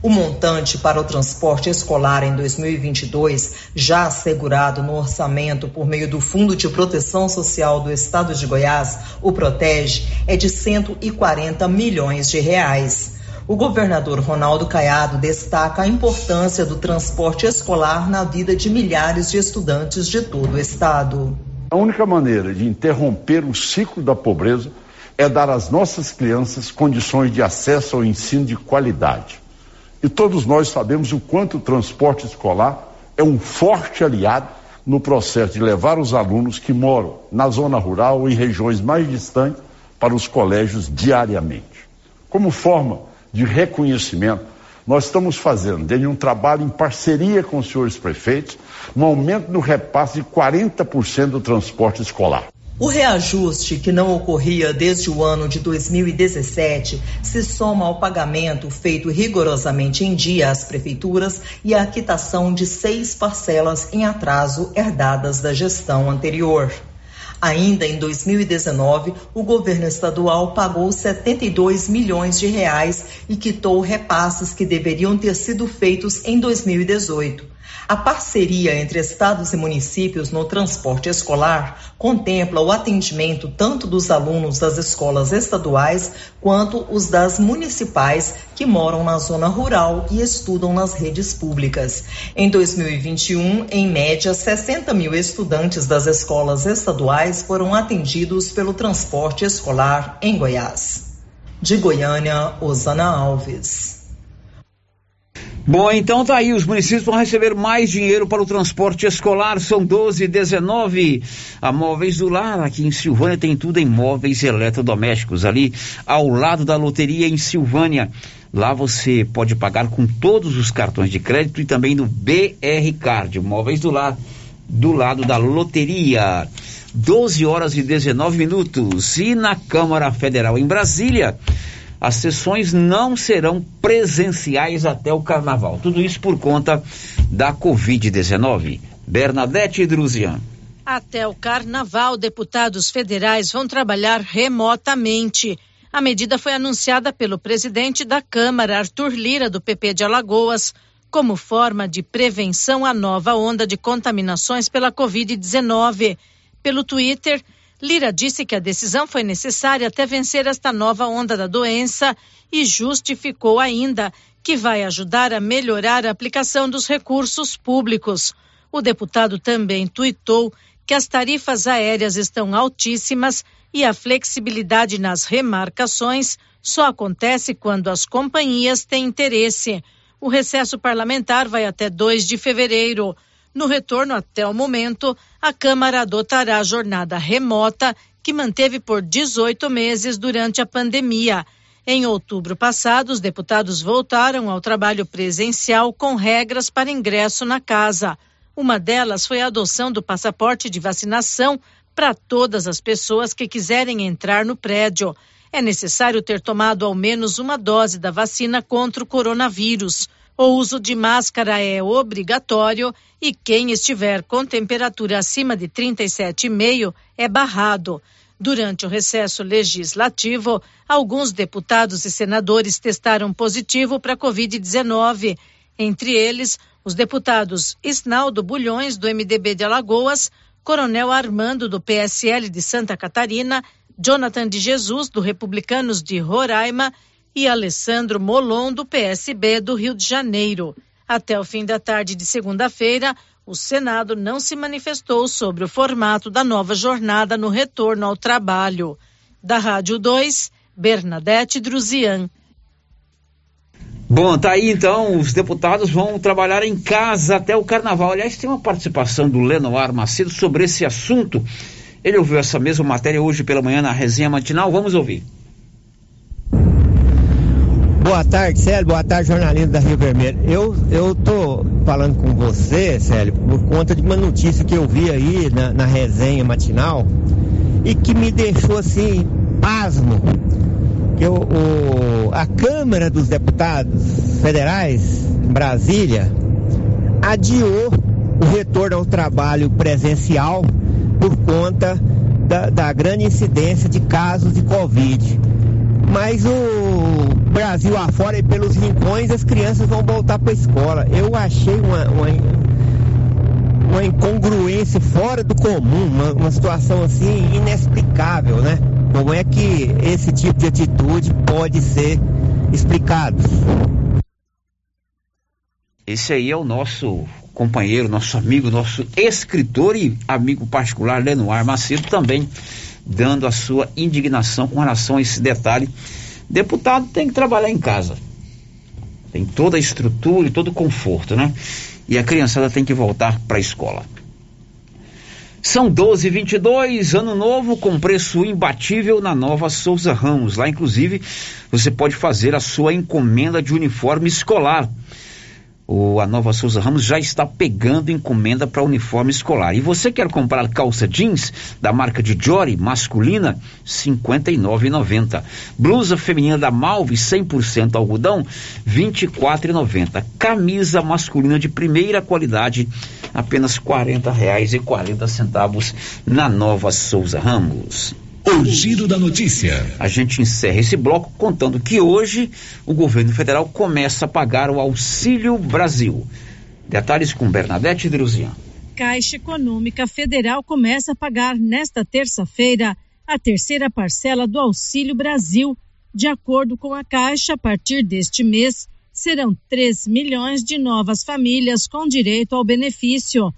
O montante para o transporte escolar em 2022, já assegurado no orçamento por meio do Fundo de Proteção Social do Estado de Goiás, o Protege, é de 140 milhões de reais. O governador Ronaldo Caiado destaca a importância do transporte escolar na vida de milhares de estudantes de todo o estado. A única maneira de interromper o ciclo da pobreza é dar às nossas crianças condições de acesso ao ensino de qualidade. E todos nós sabemos o quanto o transporte escolar é um forte aliado no processo de levar os alunos que moram na zona rural em regiões mais distantes para os colégios diariamente. Como forma de reconhecimento, nós estamos fazendo, desde um trabalho em parceria com os senhores prefeitos, um aumento no repasse de 40% do transporte escolar. O reajuste, que não ocorria desde o ano de 2017, se soma ao pagamento feito rigorosamente em dia às prefeituras e à quitação de seis parcelas em atraso herdadas da gestão anterior. Ainda em 2019, o governo estadual pagou 72 milhões de reais e quitou repasses que deveriam ter sido feitos em 2018. A parceria entre estados e municípios no transporte escolar contempla o atendimento tanto dos alunos das escolas estaduais quanto os das municipais que moram na zona rural e estudam nas redes públicas. Em 2021, em média, 60 mil estudantes das escolas estaduais foram atendidos pelo transporte escolar em Goiás. De Goiânia, Osana Alves. Bom, então tá aí, os municípios vão receber mais dinheiro para o transporte escolar, são 12 19. A Móveis do Lar, aqui em Silvânia, tem tudo em móveis eletrodomésticos, ali ao lado da loteria em Silvânia. Lá você pode pagar com todos os cartões de crédito e também no BR Card, Móveis do Lar, do lado da loteria. 12 horas e 19 minutos. E na Câmara Federal em Brasília, as sessões não serão presenciais até o carnaval. Tudo isso por conta da Covid-19. Bernadette Druzian. Até o carnaval, deputados federais vão trabalhar remotamente. A medida foi anunciada pelo presidente da Câmara, Arthur Lira, do PP de Alagoas, como forma de prevenção à nova onda de contaminações pela Covid-19. Pelo Twitter, Lira disse que a decisão foi necessária até vencer esta nova onda da doença e justificou ainda que vai ajudar a melhorar a aplicação dos recursos públicos. O deputado também tuitou que as tarifas aéreas estão altíssimas e a flexibilidade nas remarcações só acontece quando as companhias têm interesse. O recesso parlamentar vai até 2 de fevereiro. No retorno até o momento, a Câmara adotará a jornada remota que manteve por 18 meses durante a pandemia. Em outubro passado, os deputados voltaram ao trabalho presencial com regras para ingresso na casa. Uma delas foi a adoção do passaporte de vacinação para todas as pessoas que quiserem entrar no prédio. É necessário ter tomado ao menos uma dose da vacina contra o coronavírus. O uso de máscara é obrigatório e quem estiver com temperatura acima de 37,5 é barrado. Durante o recesso legislativo, alguns deputados e senadores testaram positivo para Covid-19. Entre eles, os deputados Isnaldo Bulhões, do MDB de Alagoas, Coronel Armando, do PSL de Santa Catarina, Jonathan de Jesus, do Republicanos de Roraima e Alessandro Molon, do PSB do Rio de Janeiro. Até o fim da tarde de segunda-feira, o Senado não se manifestou sobre o formato da nova jornada no retorno ao trabalho. Da Rádio 2, Bernadette Druzian. Bom, tá aí então, os deputados vão trabalhar em casa até o carnaval. Aliás, tem uma participação do Lenoir Macedo sobre esse assunto. Ele ouviu essa mesma matéria hoje pela manhã na resenha matinal. Vamos ouvir. Boa tarde, Célio. Boa tarde, jornalista da Rio Vermelho. Eu, eu tô falando com você, Célio, por conta de uma notícia que eu vi aí na, na resenha matinal e que me deixou assim, pasmo. Que o, a Câmara dos Deputados Federais, Brasília, adiou o retorno ao trabalho presencial por conta da, da grande incidência de casos de Covid. Mas o Brasil afora e pelos rincões as crianças vão voltar para a escola. Eu achei uma, uma, uma, incongruência fora do comum, uma, uma situação assim inexplicável, né? Como é que esse tipo de atitude pode ser explicado? Esse aí é o nosso companheiro, nosso amigo, nosso escritor e amigo particular, Lenoir Macedo, também dando a sua indignação com relação a esse detalhe Deputado tem que trabalhar em casa. Tem toda a estrutura e todo o conforto, né? E a criançada tem que voltar para a escola. São 12 22 ano novo com preço imbatível na nova Souza Ramos. Lá, inclusive, você pode fazer a sua encomenda de uniforme escolar. O, a Nova Souza Ramos já está pegando encomenda para uniforme escolar. E você quer comprar calça jeans da marca de Jory masculina? R$ 59,90. Blusa feminina da Malve 100% algodão? R$ 24,90. Camisa masculina de primeira qualidade apenas R$ 40,40 na Nova Souza Ramos. O giro da notícia. A gente encerra esse bloco contando que hoje o governo federal começa a pagar o Auxílio Brasil. Detalhes com Bernadette Druzian. Caixa Econômica Federal começa a pagar nesta terça-feira a terceira parcela do Auxílio Brasil. De acordo com a Caixa, a partir deste mês, serão 3 milhões de novas famílias com direito ao benefício.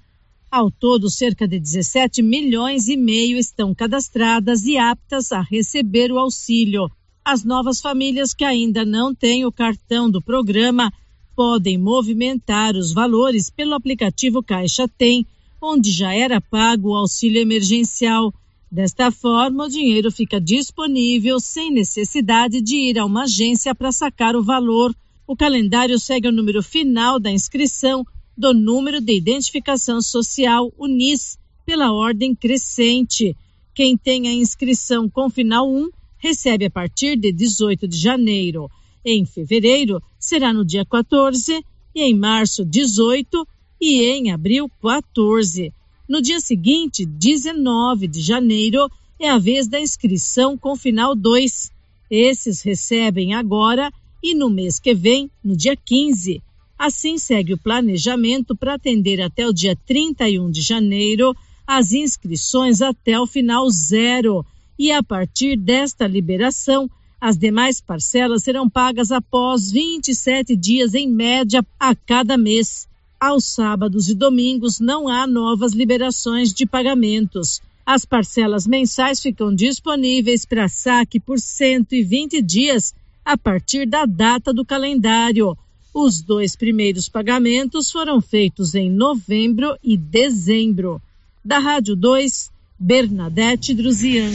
Ao todo, cerca de 17 milhões e meio estão cadastradas e aptas a receber o auxílio. As novas famílias que ainda não têm o cartão do programa podem movimentar os valores pelo aplicativo Caixa Tem, onde já era pago o auxílio emergencial. Desta forma, o dinheiro fica disponível sem necessidade de ir a uma agência para sacar o valor. O calendário segue o número final da inscrição do número de identificação social UNIS pela ordem crescente. Quem tem a inscrição com final 1 recebe a partir de 18 de janeiro. Em fevereiro será no dia 14 e em março 18 e em abril 14. No dia seguinte, 19 de janeiro, é a vez da inscrição com final 2. Esses recebem agora e no mês que vem, no dia 15. Assim segue o planejamento para atender até o dia 31 de janeiro as inscrições até o final zero. E a partir desta liberação, as demais parcelas serão pagas após 27 dias em média a cada mês. Aos sábados e domingos não há novas liberações de pagamentos. As parcelas mensais ficam disponíveis para saque por 120 dias a partir da data do calendário. Os dois primeiros pagamentos foram feitos em novembro e dezembro. Da Rádio 2, Bernadette Druzian.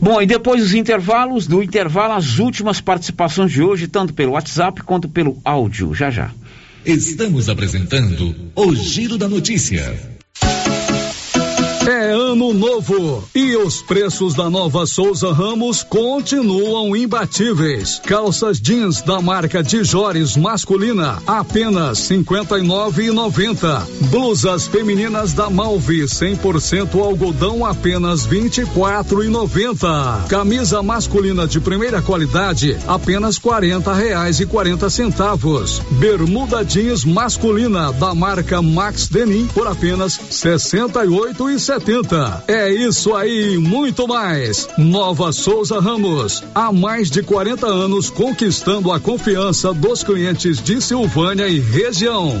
Bom, e depois dos intervalos, no intervalo, as últimas participações de hoje, tanto pelo WhatsApp quanto pelo áudio. Já já. Estamos apresentando o Giro da Notícia. É ano novo e os preços da nova Souza Ramos continuam imbatíveis. Calças jeans da marca Dijores masculina apenas 59,90. Blusas femininas da Malve 100% algodão apenas 24,90. Camisa masculina de primeira qualidade apenas 40 reais e 40 centavos. Bermuda jeans masculina da marca Max Denim por apenas 68 e 70. É isso aí, muito mais. Nova Souza Ramos, há mais de 40 anos conquistando a confiança dos clientes de Silvânia e região.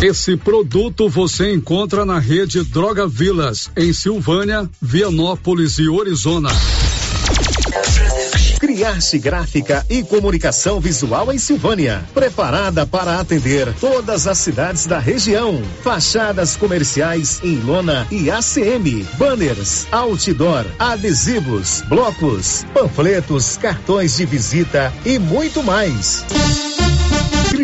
Esse produto você encontra na rede Droga Vilas, em Silvânia, Vianópolis e Orizona. Criarte Gráfica e Comunicação Visual em Silvânia. Preparada para atender todas as cidades da região. Fachadas comerciais em lona e ACM. Banners, outdoor, adesivos, blocos, panfletos, cartões de visita e muito mais.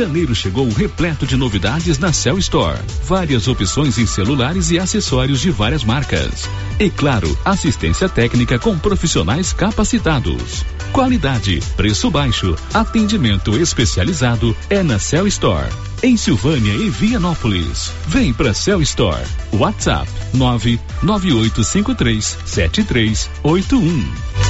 Janeiro chegou repleto de novidades na Cell Store. Várias opções em celulares e acessórios de várias marcas. E claro, assistência técnica com profissionais capacitados. Qualidade, preço baixo, atendimento especializado é na Cell Store. Em Silvânia e Vianópolis. Vem pra Cell Store. WhatsApp 99853 7381.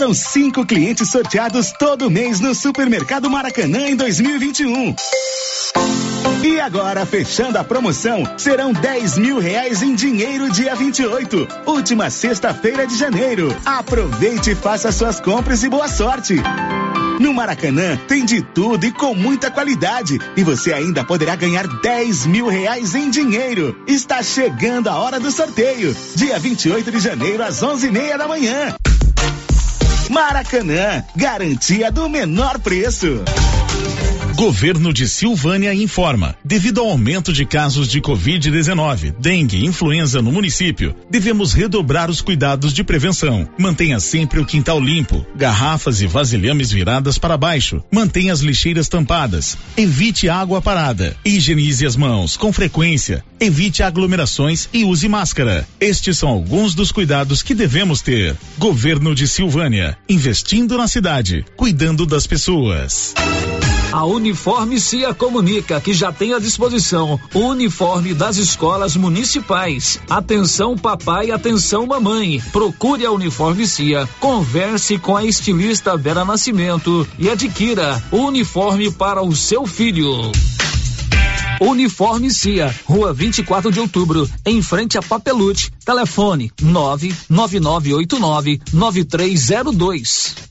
Foram cinco clientes sorteados todo mês no Supermercado Maracanã em 2021. E agora, fechando a promoção, serão 10 mil reais em dinheiro dia 28, última sexta-feira de janeiro. Aproveite e faça suas compras e boa sorte. No Maracanã tem de tudo e com muita qualidade. E você ainda poderá ganhar 10 mil reais em dinheiro. Está chegando a hora do sorteio. Dia 28 de janeiro, às 11 e meia da manhã. Maracanã, garantia do menor preço. Governo de Silvânia informa: devido ao aumento de casos de Covid-19, dengue e influenza no município, devemos redobrar os cuidados de prevenção. Mantenha sempre o quintal limpo, garrafas e vasilhames viradas para baixo. Mantenha as lixeiras tampadas. Evite água parada. Higienize as mãos com frequência. Evite aglomerações e use máscara. Estes são alguns dos cuidados que devemos ter. Governo de Silvânia, investindo na cidade, cuidando das pessoas. A Uniforme Cia comunica que já tem à disposição o uniforme das escolas municipais. Atenção papai, atenção mamãe. Procure a Uniforme Cia, converse com a estilista Vera Nascimento e adquira o uniforme para o seu filho. Uniforme Cia, Rua 24 de Outubro, em frente a Papelute. Telefone 99989 9302.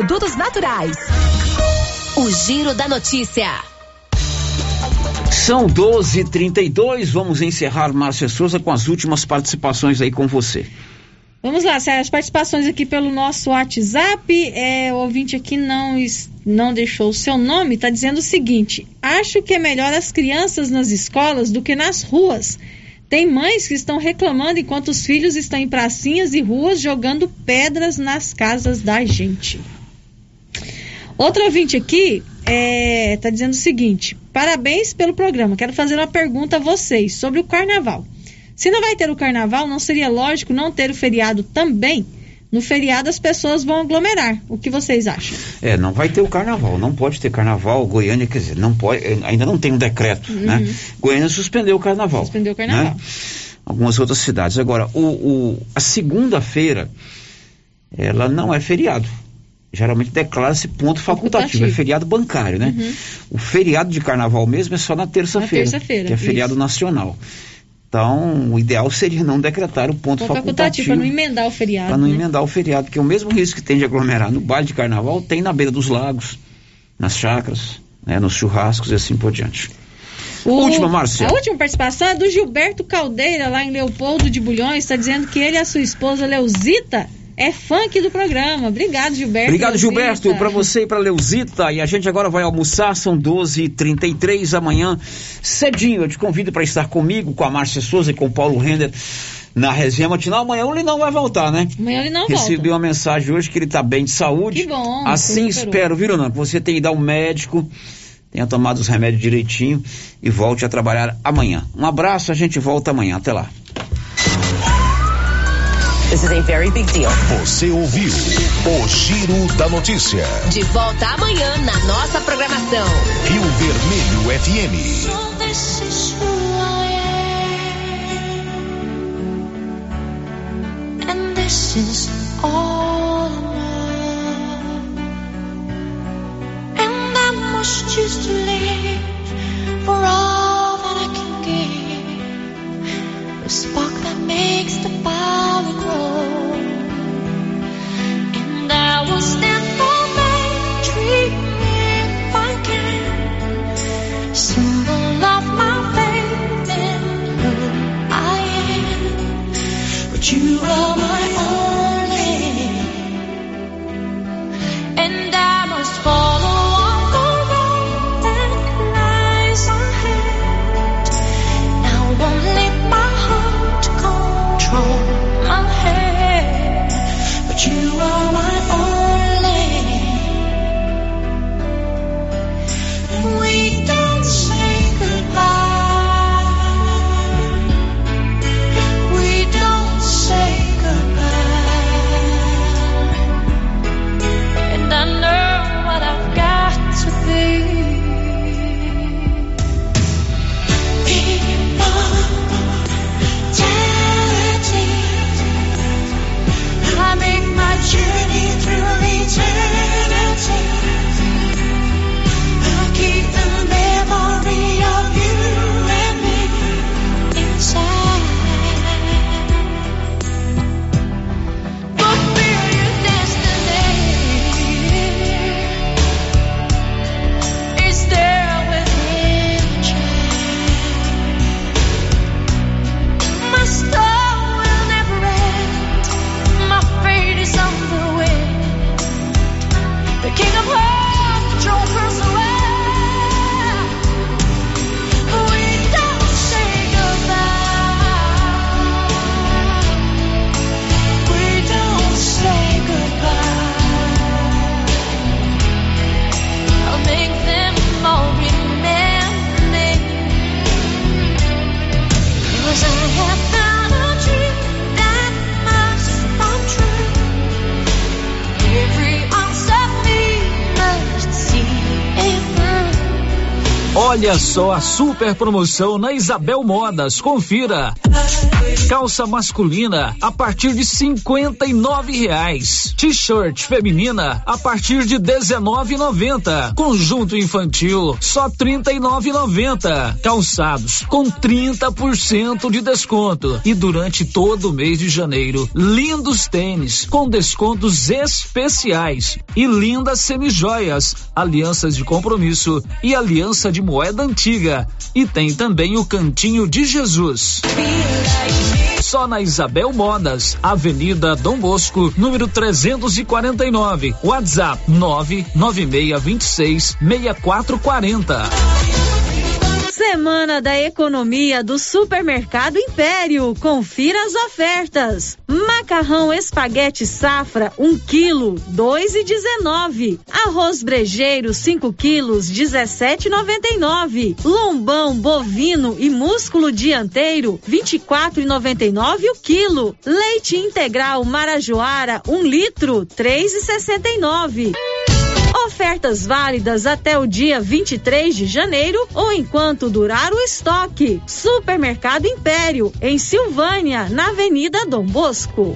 naturais. O Giro da Notícia. São 12h32, vamos encerrar, Márcia Souza, com as últimas participações aí com você. Vamos lá, Sérgio, as participações aqui pelo nosso WhatsApp. É, o ouvinte aqui não, não deixou o seu nome, está dizendo o seguinte: acho que é melhor as crianças nas escolas do que nas ruas. Tem mães que estão reclamando enquanto os filhos estão em pracinhas e ruas jogando pedras nas casas da gente. Outro ouvinte aqui está é, dizendo o seguinte: parabéns pelo programa. Quero fazer uma pergunta a vocês sobre o carnaval. Se não vai ter o carnaval, não seria lógico não ter o feriado também? No feriado as pessoas vão aglomerar. O que vocês acham? É, não vai ter o carnaval. Não pode ter carnaval. Goiânia, quer dizer, não pode. Ainda não tem um decreto, né? uhum. né? Goiânia suspendeu o carnaval. Suspendeu o carnaval. Né? Algumas outras cidades. Agora, o, o a segunda-feira, ela não é feriado geralmente declara-se ponto facultativo, facultativo, é feriado bancário, né? Uhum. O feriado de carnaval mesmo é só na terça-feira, terça que é feriado isso. nacional. Então, o ideal seria não decretar o ponto, ponto facultativo. Para não emendar o feriado. Para não né? emendar o feriado, porque o mesmo risco que tem de aglomerar no baile de carnaval tem na beira dos lagos, nas chacras, né, nos churrascos e assim por diante. O, última, Márcia. A última participação é do Gilberto Caldeira, lá em Leopoldo de Bulhões, está dizendo que ele e a sua esposa Leuzita é funk do programa. Obrigado, Gilberto. Obrigado, Gilberto, para você e para Leuzita. E a gente agora vai almoçar, são 12h33 amanhã, cedinho. Eu te convido para estar comigo, com a Márcia Souza e com o Paulo Render na resenha matinal. Amanhã ele não vai voltar, né? Amanhã ele não Recebi volta. Recebi uma mensagem hoje que ele está bem de saúde. Que bom. Assim espero, viu, Nando? Você tem que dar um médico, tenha tomado os remédios direitinho e volte a trabalhar amanhã. Um abraço, a gente volta amanhã. Até lá. This is a very big deal. Você ouviu o Giro da Notícia. De volta amanhã na nossa programação. Rio Vermelho FM. So this is who I am. And this is all I know. And I must choose to live for all that I can give. Spark that makes the fire grow. And I will stand for victory if I can. Symbol of my faith in who I am. But you are só a super promoção na Isabel Modas. Confira. Calça masculina a partir de cinquenta e nove reais. T-shirt feminina a partir de dezenove noventa. Conjunto infantil só trinta e nove noventa. Calçados com 30% de desconto. E durante todo o mês de janeiro, lindos tênis com descontos especiais e lindas semijoias, alianças de compromisso e aliança de moeda antiga. E tem também o Cantinho de Jesus. Só na Isabel Modas, Avenida Dom Bosco, número 349. WhatsApp 99626 6440. Semana da Economia do Supermercado Império. Confira as ofertas. Macarrão espaguete safra, 1 um quilo, dois e dezenove. Arroz brejeiro, 5 quilos, 17,99. Lombão bovino e músculo dianteiro, 24,99 o quilo. Leite integral Marajoara, 1 um litro, 3,69. Ofertas válidas até o dia 23 de janeiro ou enquanto durar o estoque. Supermercado Império, em Silvânia, na Avenida Dom Bosco.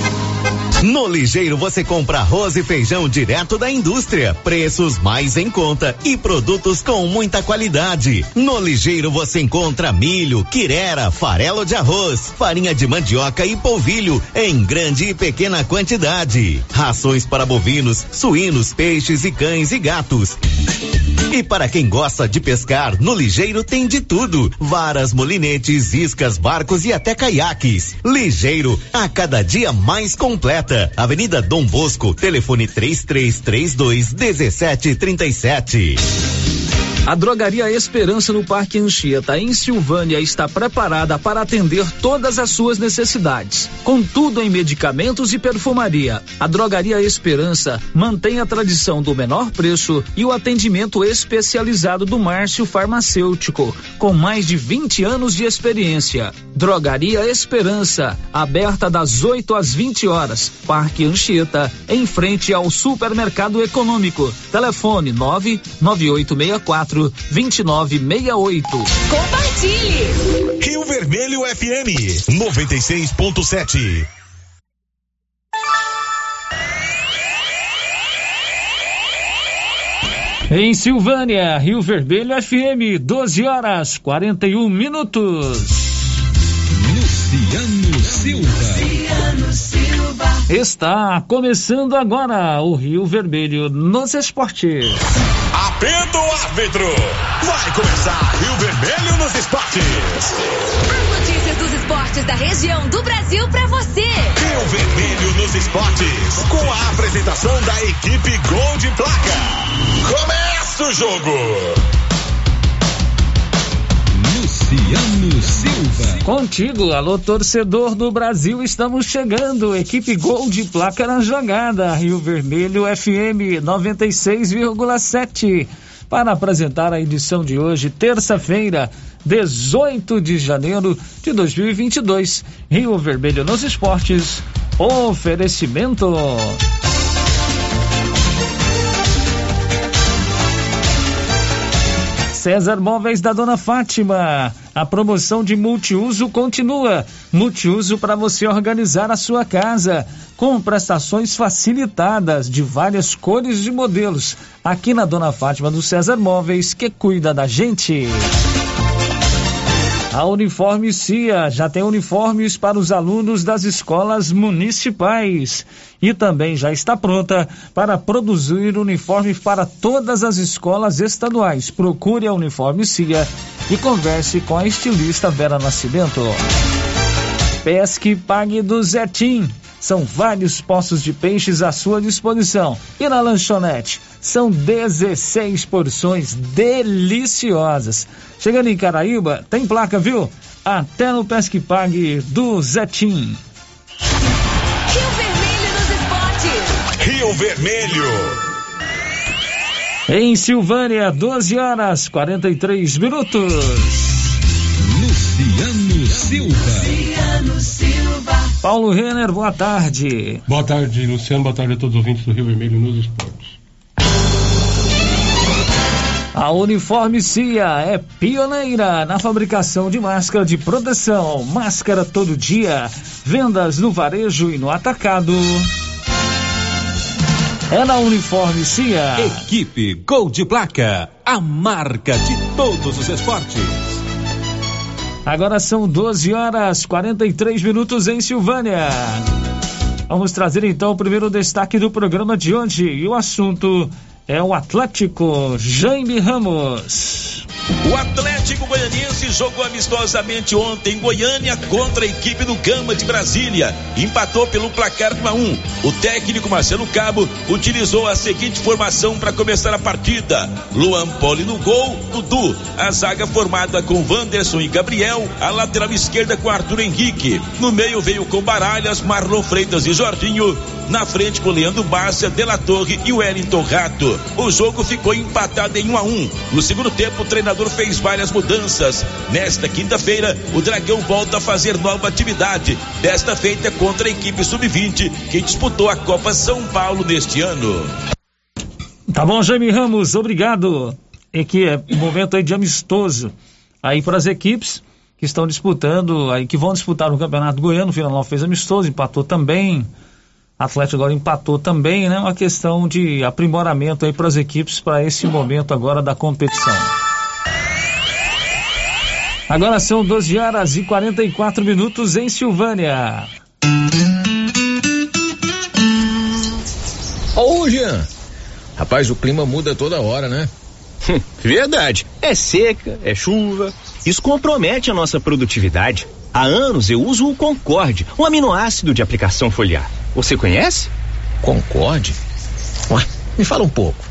No Ligeiro você compra arroz e feijão direto da indústria, preços mais em conta e produtos com muita qualidade. No Ligeiro você encontra milho, quirera, farelo de arroz, farinha de mandioca e polvilho em grande e pequena quantidade. Rações para bovinos, suínos, peixes e cães e gatos. E para quem gosta de pescar, no Ligeiro tem de tudo: varas, molinetes, iscas, barcos e até caiaques. Ligeiro, a cada dia mais completa. Avenida Dom Bosco, telefone 3332 1737. A Drogaria Esperança no Parque Anchieta, em Silvânia, está preparada para atender todas as suas necessidades. Com tudo em medicamentos e perfumaria, a Drogaria Esperança mantém a tradição do menor preço e o atendimento especializado do Márcio Farmacêutico, com mais de 20 anos de experiência. Drogaria Esperança, aberta das 8 às 20 horas. Parque Anchieta, em frente ao Supermercado Econômico. Telefone 99864 2968. Compartilhe! Rio Vermelho FM 96.7. Em Silvânia, Rio Vermelho FM, 12 horas 41 minutos. Luciano Silva. Luciano Silva. Está começando agora o Rio Vermelho nos esportes. Apito o árbitro. Vai começar Rio Vermelho nos esportes. As notícias dos esportes da região do Brasil para você. Rio Vermelho nos esportes. Com a apresentação da equipe Gol de Placa. Começa o jogo. Silva. Contigo, alô torcedor do Brasil, estamos chegando. Equipe Gol de Placa na jogada. Rio Vermelho FM 96,7. Para apresentar a edição de hoje, terça-feira, 18 de janeiro de 2022. Rio Vermelho nos esportes. Oferecimento. César Móveis da Dona Fátima. A promoção de multiuso continua. Multiuso para você organizar a sua casa. Com prestações facilitadas de várias cores e modelos. Aqui na Dona Fátima do César Móveis, que cuida da gente. A Uniforme CIA já tem uniformes para os alunos das escolas municipais e também já está pronta para produzir uniformes para todas as escolas estaduais. Procure a Uniforme CIA e converse com a estilista Vera Nascimento. Pesque Pague do Zetim. São vários poços de peixes à sua disposição. E na lanchonete, são 16 porções deliciosas. Chegando em Caraíba, tem placa, viu? Até no Pesque Pague do Zetim. Rio Vermelho nos esportes. Rio Vermelho. Em Silvânia, 12 horas 43 minutos. Luciano Silva. Paulo Renner, boa tarde. Boa tarde, Luciano. Boa tarde a todos os ouvintes do Rio Vermelho nos esportes. A Uniforme CIA é pioneira na fabricação de máscara de proteção. Máscara todo dia. Vendas no varejo e no atacado. É na Uniforme CIA. Equipe Gol de Placa, a marca de todos os esportes. Agora são 12 horas 43 minutos em Silvânia. Vamos trazer então o primeiro destaque do programa de hoje. E o assunto é o Atlético Jaime Ramos. O Atlético Goianiense jogou amistosamente ontem em Goiânia contra a equipe do Gama de Brasília. Empatou pelo placar de 1 a 1. O técnico Marcelo Cabo utilizou a seguinte formação para começar a partida: Luan Poli no gol, Dudu, a zaga formada com Wanderson e Gabriel, a lateral esquerda com Arthur Henrique. No meio veio com Baralhas, Marlon Freitas e Jorginho. Na frente com Leandro Bárcia, De La Torre e Wellington Rato. O jogo ficou empatado em 1 a 1. No segundo tempo, o treinador fez várias mudanças. Nesta quinta-feira, o Dragão volta a fazer nova atividade. Desta feita contra a equipe sub-20 que disputou a Copa São Paulo neste ano. Tá bom, Jaime Ramos, obrigado. E que é um momento aí de amistoso aí para as equipes que estão disputando, aí que vão disputar o Campeonato Goiano. O Nova fez amistoso, empatou também. Atlético agora empatou também, né? Uma questão de aprimoramento aí para as equipes para esse momento agora da competição. Agora são 12 horas e 44 minutos em Silvânia. Ô, Jean. Rapaz, o clima muda toda hora, né? Verdade. É seca, é chuva. Isso compromete a nossa produtividade. Há anos eu uso o Concorde, um aminoácido de aplicação foliar. Você conhece? Concorde? Ué, me fala um pouco.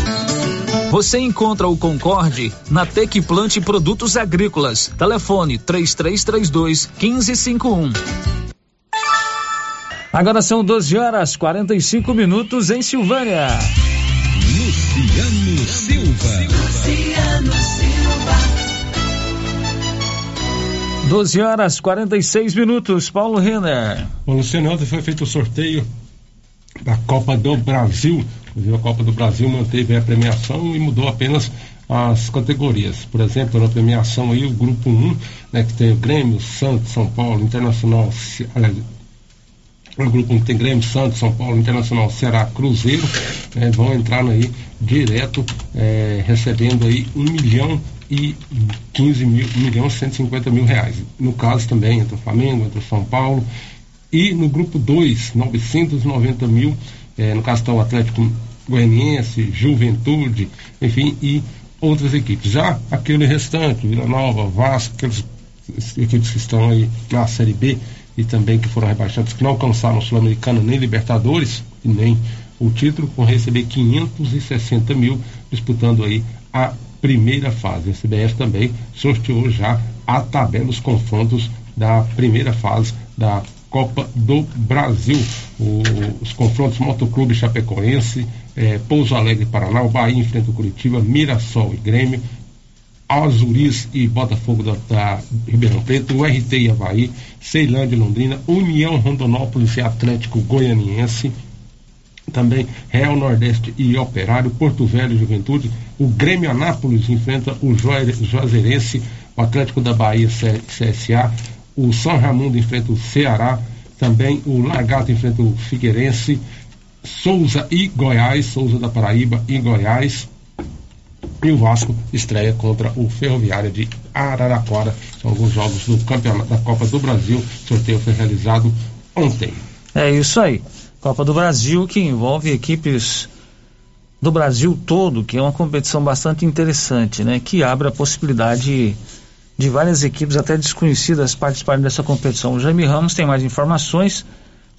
Você encontra o Concorde na Tec Plante Produtos Agrícolas. Telefone 3332 1551. Agora são 12 horas 45 minutos em Silvânia. Luciano Silva. Luciano Silva. 12 horas 46 minutos. Paulo Renner. Bom, Luciano, ontem foi feito o sorteio da Copa do Brasil. A Copa do Brasil manteve a premiação e mudou apenas as categorias. Por exemplo, na premiação aí, o grupo 1, né, que tem o Grêmio, Santos, São Paulo, Internacional, aliás, o grupo 1 tem Grêmio, Santos, São Paulo, Internacional, Ceará, Cruzeiro, né, vão entrar aí direto, eh, recebendo aí um milhão e 15 mil, um milhão e 150 mil reais. No caso também, entre o Flamengo, entre o São Paulo, e no grupo 2, 990 mil, eh, no caso está o Atlético Goianiense, Juventude, enfim, e outras equipes. Já aquele restante, Vila Nova, Vasco, aqueles equipes que estão aí na Série B e também que foram rebaixados, que não alcançaram Sul-Americana nem Libertadores, e nem o título, vão receber 560 mil, disputando aí a primeira fase. A CBF também sorteou já a tabela, os confrontos da primeira fase da Copa do Brasil. O- os confrontos Motoclube Chapecoense, eh, Pouso Alegre Paraná, o Bahia enfrenta o Curitiba, Mirassol e Grêmio, Azuris e Botafogo da, da Ribeirão Preto, o RT e Havaí, Ceilândia e Londrina, União Rondonópolis e Atlético Goianiense, também Real Nordeste e Operário, Porto Velho e Juventude. O Grêmio Anápolis enfrenta o Juazeirense, o Atlético da Bahia CSA, o São Raimundo enfrenta o Ceará, também o Lagarto enfrenta o Figueirense, Souza e Goiás, Souza da Paraíba e Goiás. E o Vasco estreia contra o Ferroviária de Araraquara. São alguns jogos do campeonato da Copa do Brasil. O sorteio foi realizado ontem. É isso aí. Copa do Brasil que envolve equipes do Brasil todo, que é uma competição bastante interessante, né? Que abre a possibilidade de várias equipes até desconhecidas participarem dessa competição. O Jaime Ramos tem mais informações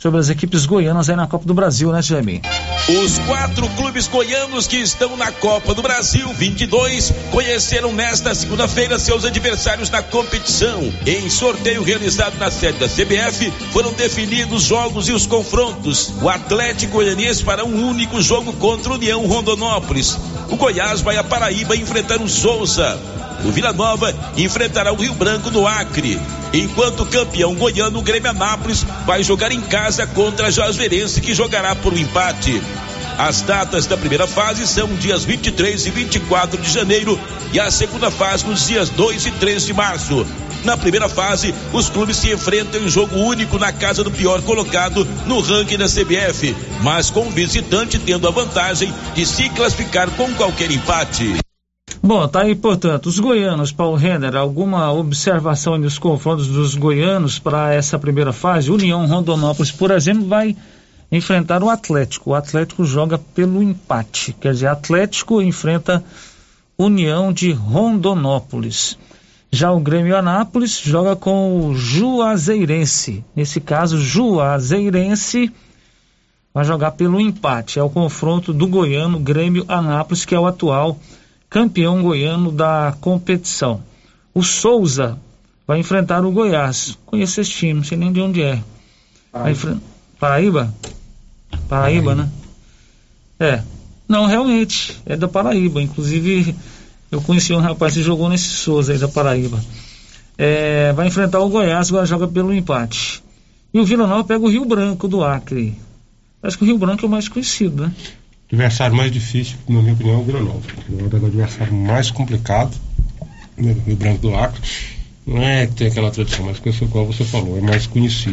sobre as equipes goianas aí na Copa do Brasil, né, Jaime? Os quatro clubes goianos que estão na Copa do Brasil 22 conheceram nesta segunda-feira seus adversários na competição. Em sorteio realizado na sede da CBF, foram definidos os jogos e os confrontos. O Atlético Goianiense fará um único jogo contra o União Rondonópolis. O Goiás vai a Paraíba enfrentar o Souza. O Vila Nova enfrentará o Rio Branco no Acre. Enquanto o campeão goiano, o Grêmio Anápolis, vai jogar em casa contra a Juazeirense, que jogará por um empate. As datas da primeira fase são dias 23 e 24 de janeiro e a segunda fase nos dias 2 e 3 de março. Na primeira fase, os clubes se enfrentam em jogo único na casa do pior colocado no ranking da CBF, mas com o visitante tendo a vantagem de se classificar com qualquer empate. Bom, tá aí, portanto, os goianos, Paulo Renner, alguma observação nos confrontos dos goianos para essa primeira fase? União Rondonópolis, por exemplo, vai enfrentar o Atlético. O Atlético joga pelo empate, quer dizer, Atlético enfrenta União de Rondonópolis. Já o Grêmio Anápolis joga com o Juazeirense. Nesse caso, Juazeirense vai jogar pelo empate. É o confronto do goiano Grêmio Anápolis, que é o atual campeão goiano da competição. O Souza vai enfrentar o Goiás. Conheço esse time, não sei nem de onde é. Enfren- Paraíba? Paraíba, né? É. Não, realmente, é da Paraíba. Inclusive, eu conheci um rapaz que jogou nesse Souza aí da Paraíba. É, vai enfrentar o Goiás, agora joga pelo empate. E o Vila Nova pega o Rio Branco do Acre. Acho que o Rio Branco é o mais conhecido, né? Adversário mais difícil, na minha opinião, é o Nova. O Nova é o adversário mais complicado, né, Rio Branco do Acre. Não é que tem aquela tradição, mas é o qual você falou, é mais conhecido.